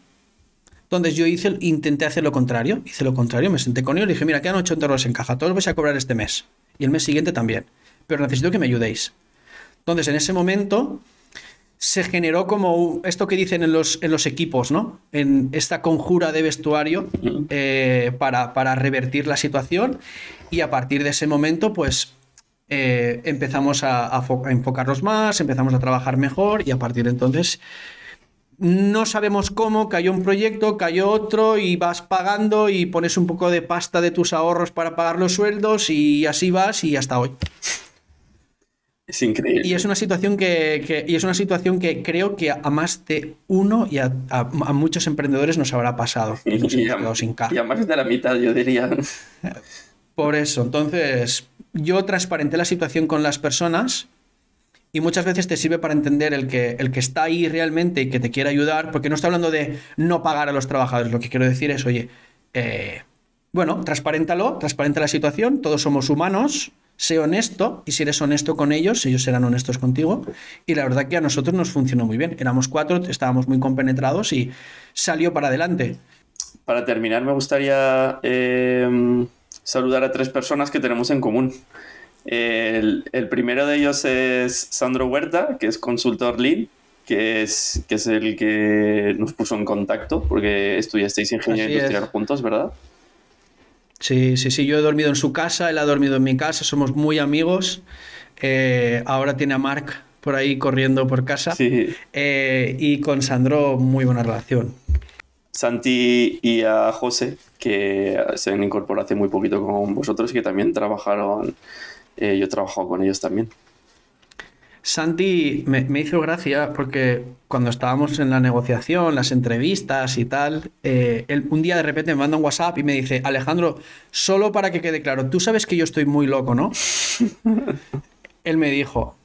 Entonces yo hice, intenté hacer lo contrario, hice lo contrario, me senté con ellos y dije, mira, quedan 80 euros en caja, todos vais a cobrar este mes y el mes siguiente también, pero necesito que me ayudéis. Entonces en ese momento se generó como esto que dicen en los, en los equipos, ¿no? En esta conjura de vestuario eh, para, para revertir la situación y a partir de ese momento pues eh, empezamos a, enfocarnos más, empezamos a trabajar mejor y a partir de entonces no sabemos cómo, cayó un proyecto, cayó otro y vas pagando y pones un poco de pasta de tus ahorros para pagar los sueldos y así vas y hasta hoy. Es increíble. Y es una situación que, y es una situación que creo que a más de uno y a, muchos emprendedores nos habrá pasado. Y, a, sin y a más de la mitad, yo diría. Por eso, entonces, yo transparenté la situación con las personas y muchas veces te sirve para entender el que, el que está ahí realmente y que te quiere ayudar, porque no estoy hablando de no pagar a los trabajadores, lo que quiero decir es, oye, eh, bueno, transparéntalo, transparenta la situación, todos somos humanos, sé honesto y si eres honesto con ellos, ellos serán honestos contigo. Y la verdad que a nosotros nos funcionó muy bien. Éramos cuatro, estábamos muy compenetrados y salió para adelante. Para terminar, me gustaría eh, saludar a tres personas que tenemos en común. El, primero de ellos es Sandro Huerta, que es consultor Lean, que es, que es el que nos puso en contacto, porque estudiasteis ingeniería industrial juntos, ¿verdad? Sí, sí, sí, yo he dormido en su casa, él ha dormido en mi casa, somos muy amigos. Eh, ahora tiene a Mark por ahí corriendo por casa. Sí. Eh, y con Sandro, muy buena relación. Santi y a José, que se han incorporado hace muy poquito con vosotros y que también trabajaron, eh, yo he trabajado con ellos también. Santi me, me hizo gracia porque cuando estábamos en la negociación, las entrevistas y tal, eh, él un día de repente me manda un WhatsApp y me dice, Alejandro, solo para que quede claro, tú sabes que yo estoy muy loco, ¿no? él me dijo,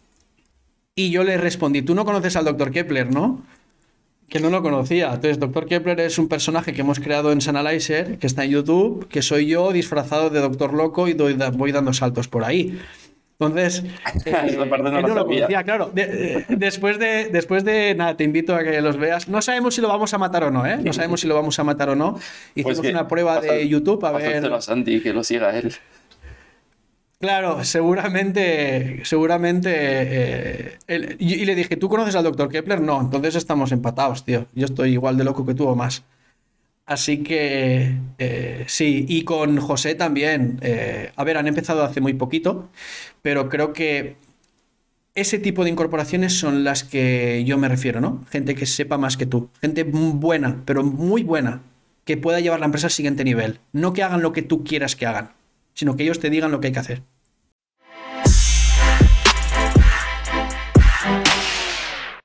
y yo le respondí, tú no conoces al doctor Kepler, ¿no? Que no lo conocía. Entonces, Doctor Kepler es un personaje que hemos creado en Sanalizer, que está en YouTube, que soy yo disfrazado de Doctor Loco y doy- voy dando saltos por ahí. Entonces, parte no lo conocía, claro. De- eh, después, de, después de, nada, te invito a que los veas. No sabemos si lo vamos a matar o no, ¿eh? No sabemos si lo vamos a matar o no. Hicimos Pues que una prueba de YouTube a ver... a Santi, que lo siga él. Claro, seguramente, seguramente. eh, y le dije, ¿tú conoces al doctor Kepler? No, entonces estamos empatados, tío. Yo estoy igual de loco que tú o más. Así que eh, sí, y con José también. eh, a ver, han empezado hace muy poquito, pero creo que ese tipo de incorporaciones son las que yo me refiero, ¿no? Gente que sepa más que tú, gente buena, pero muy buena, que pueda llevar la empresa al siguiente nivel. No que hagan lo que tú quieras que hagan, sino que ellos te digan lo que hay que hacer.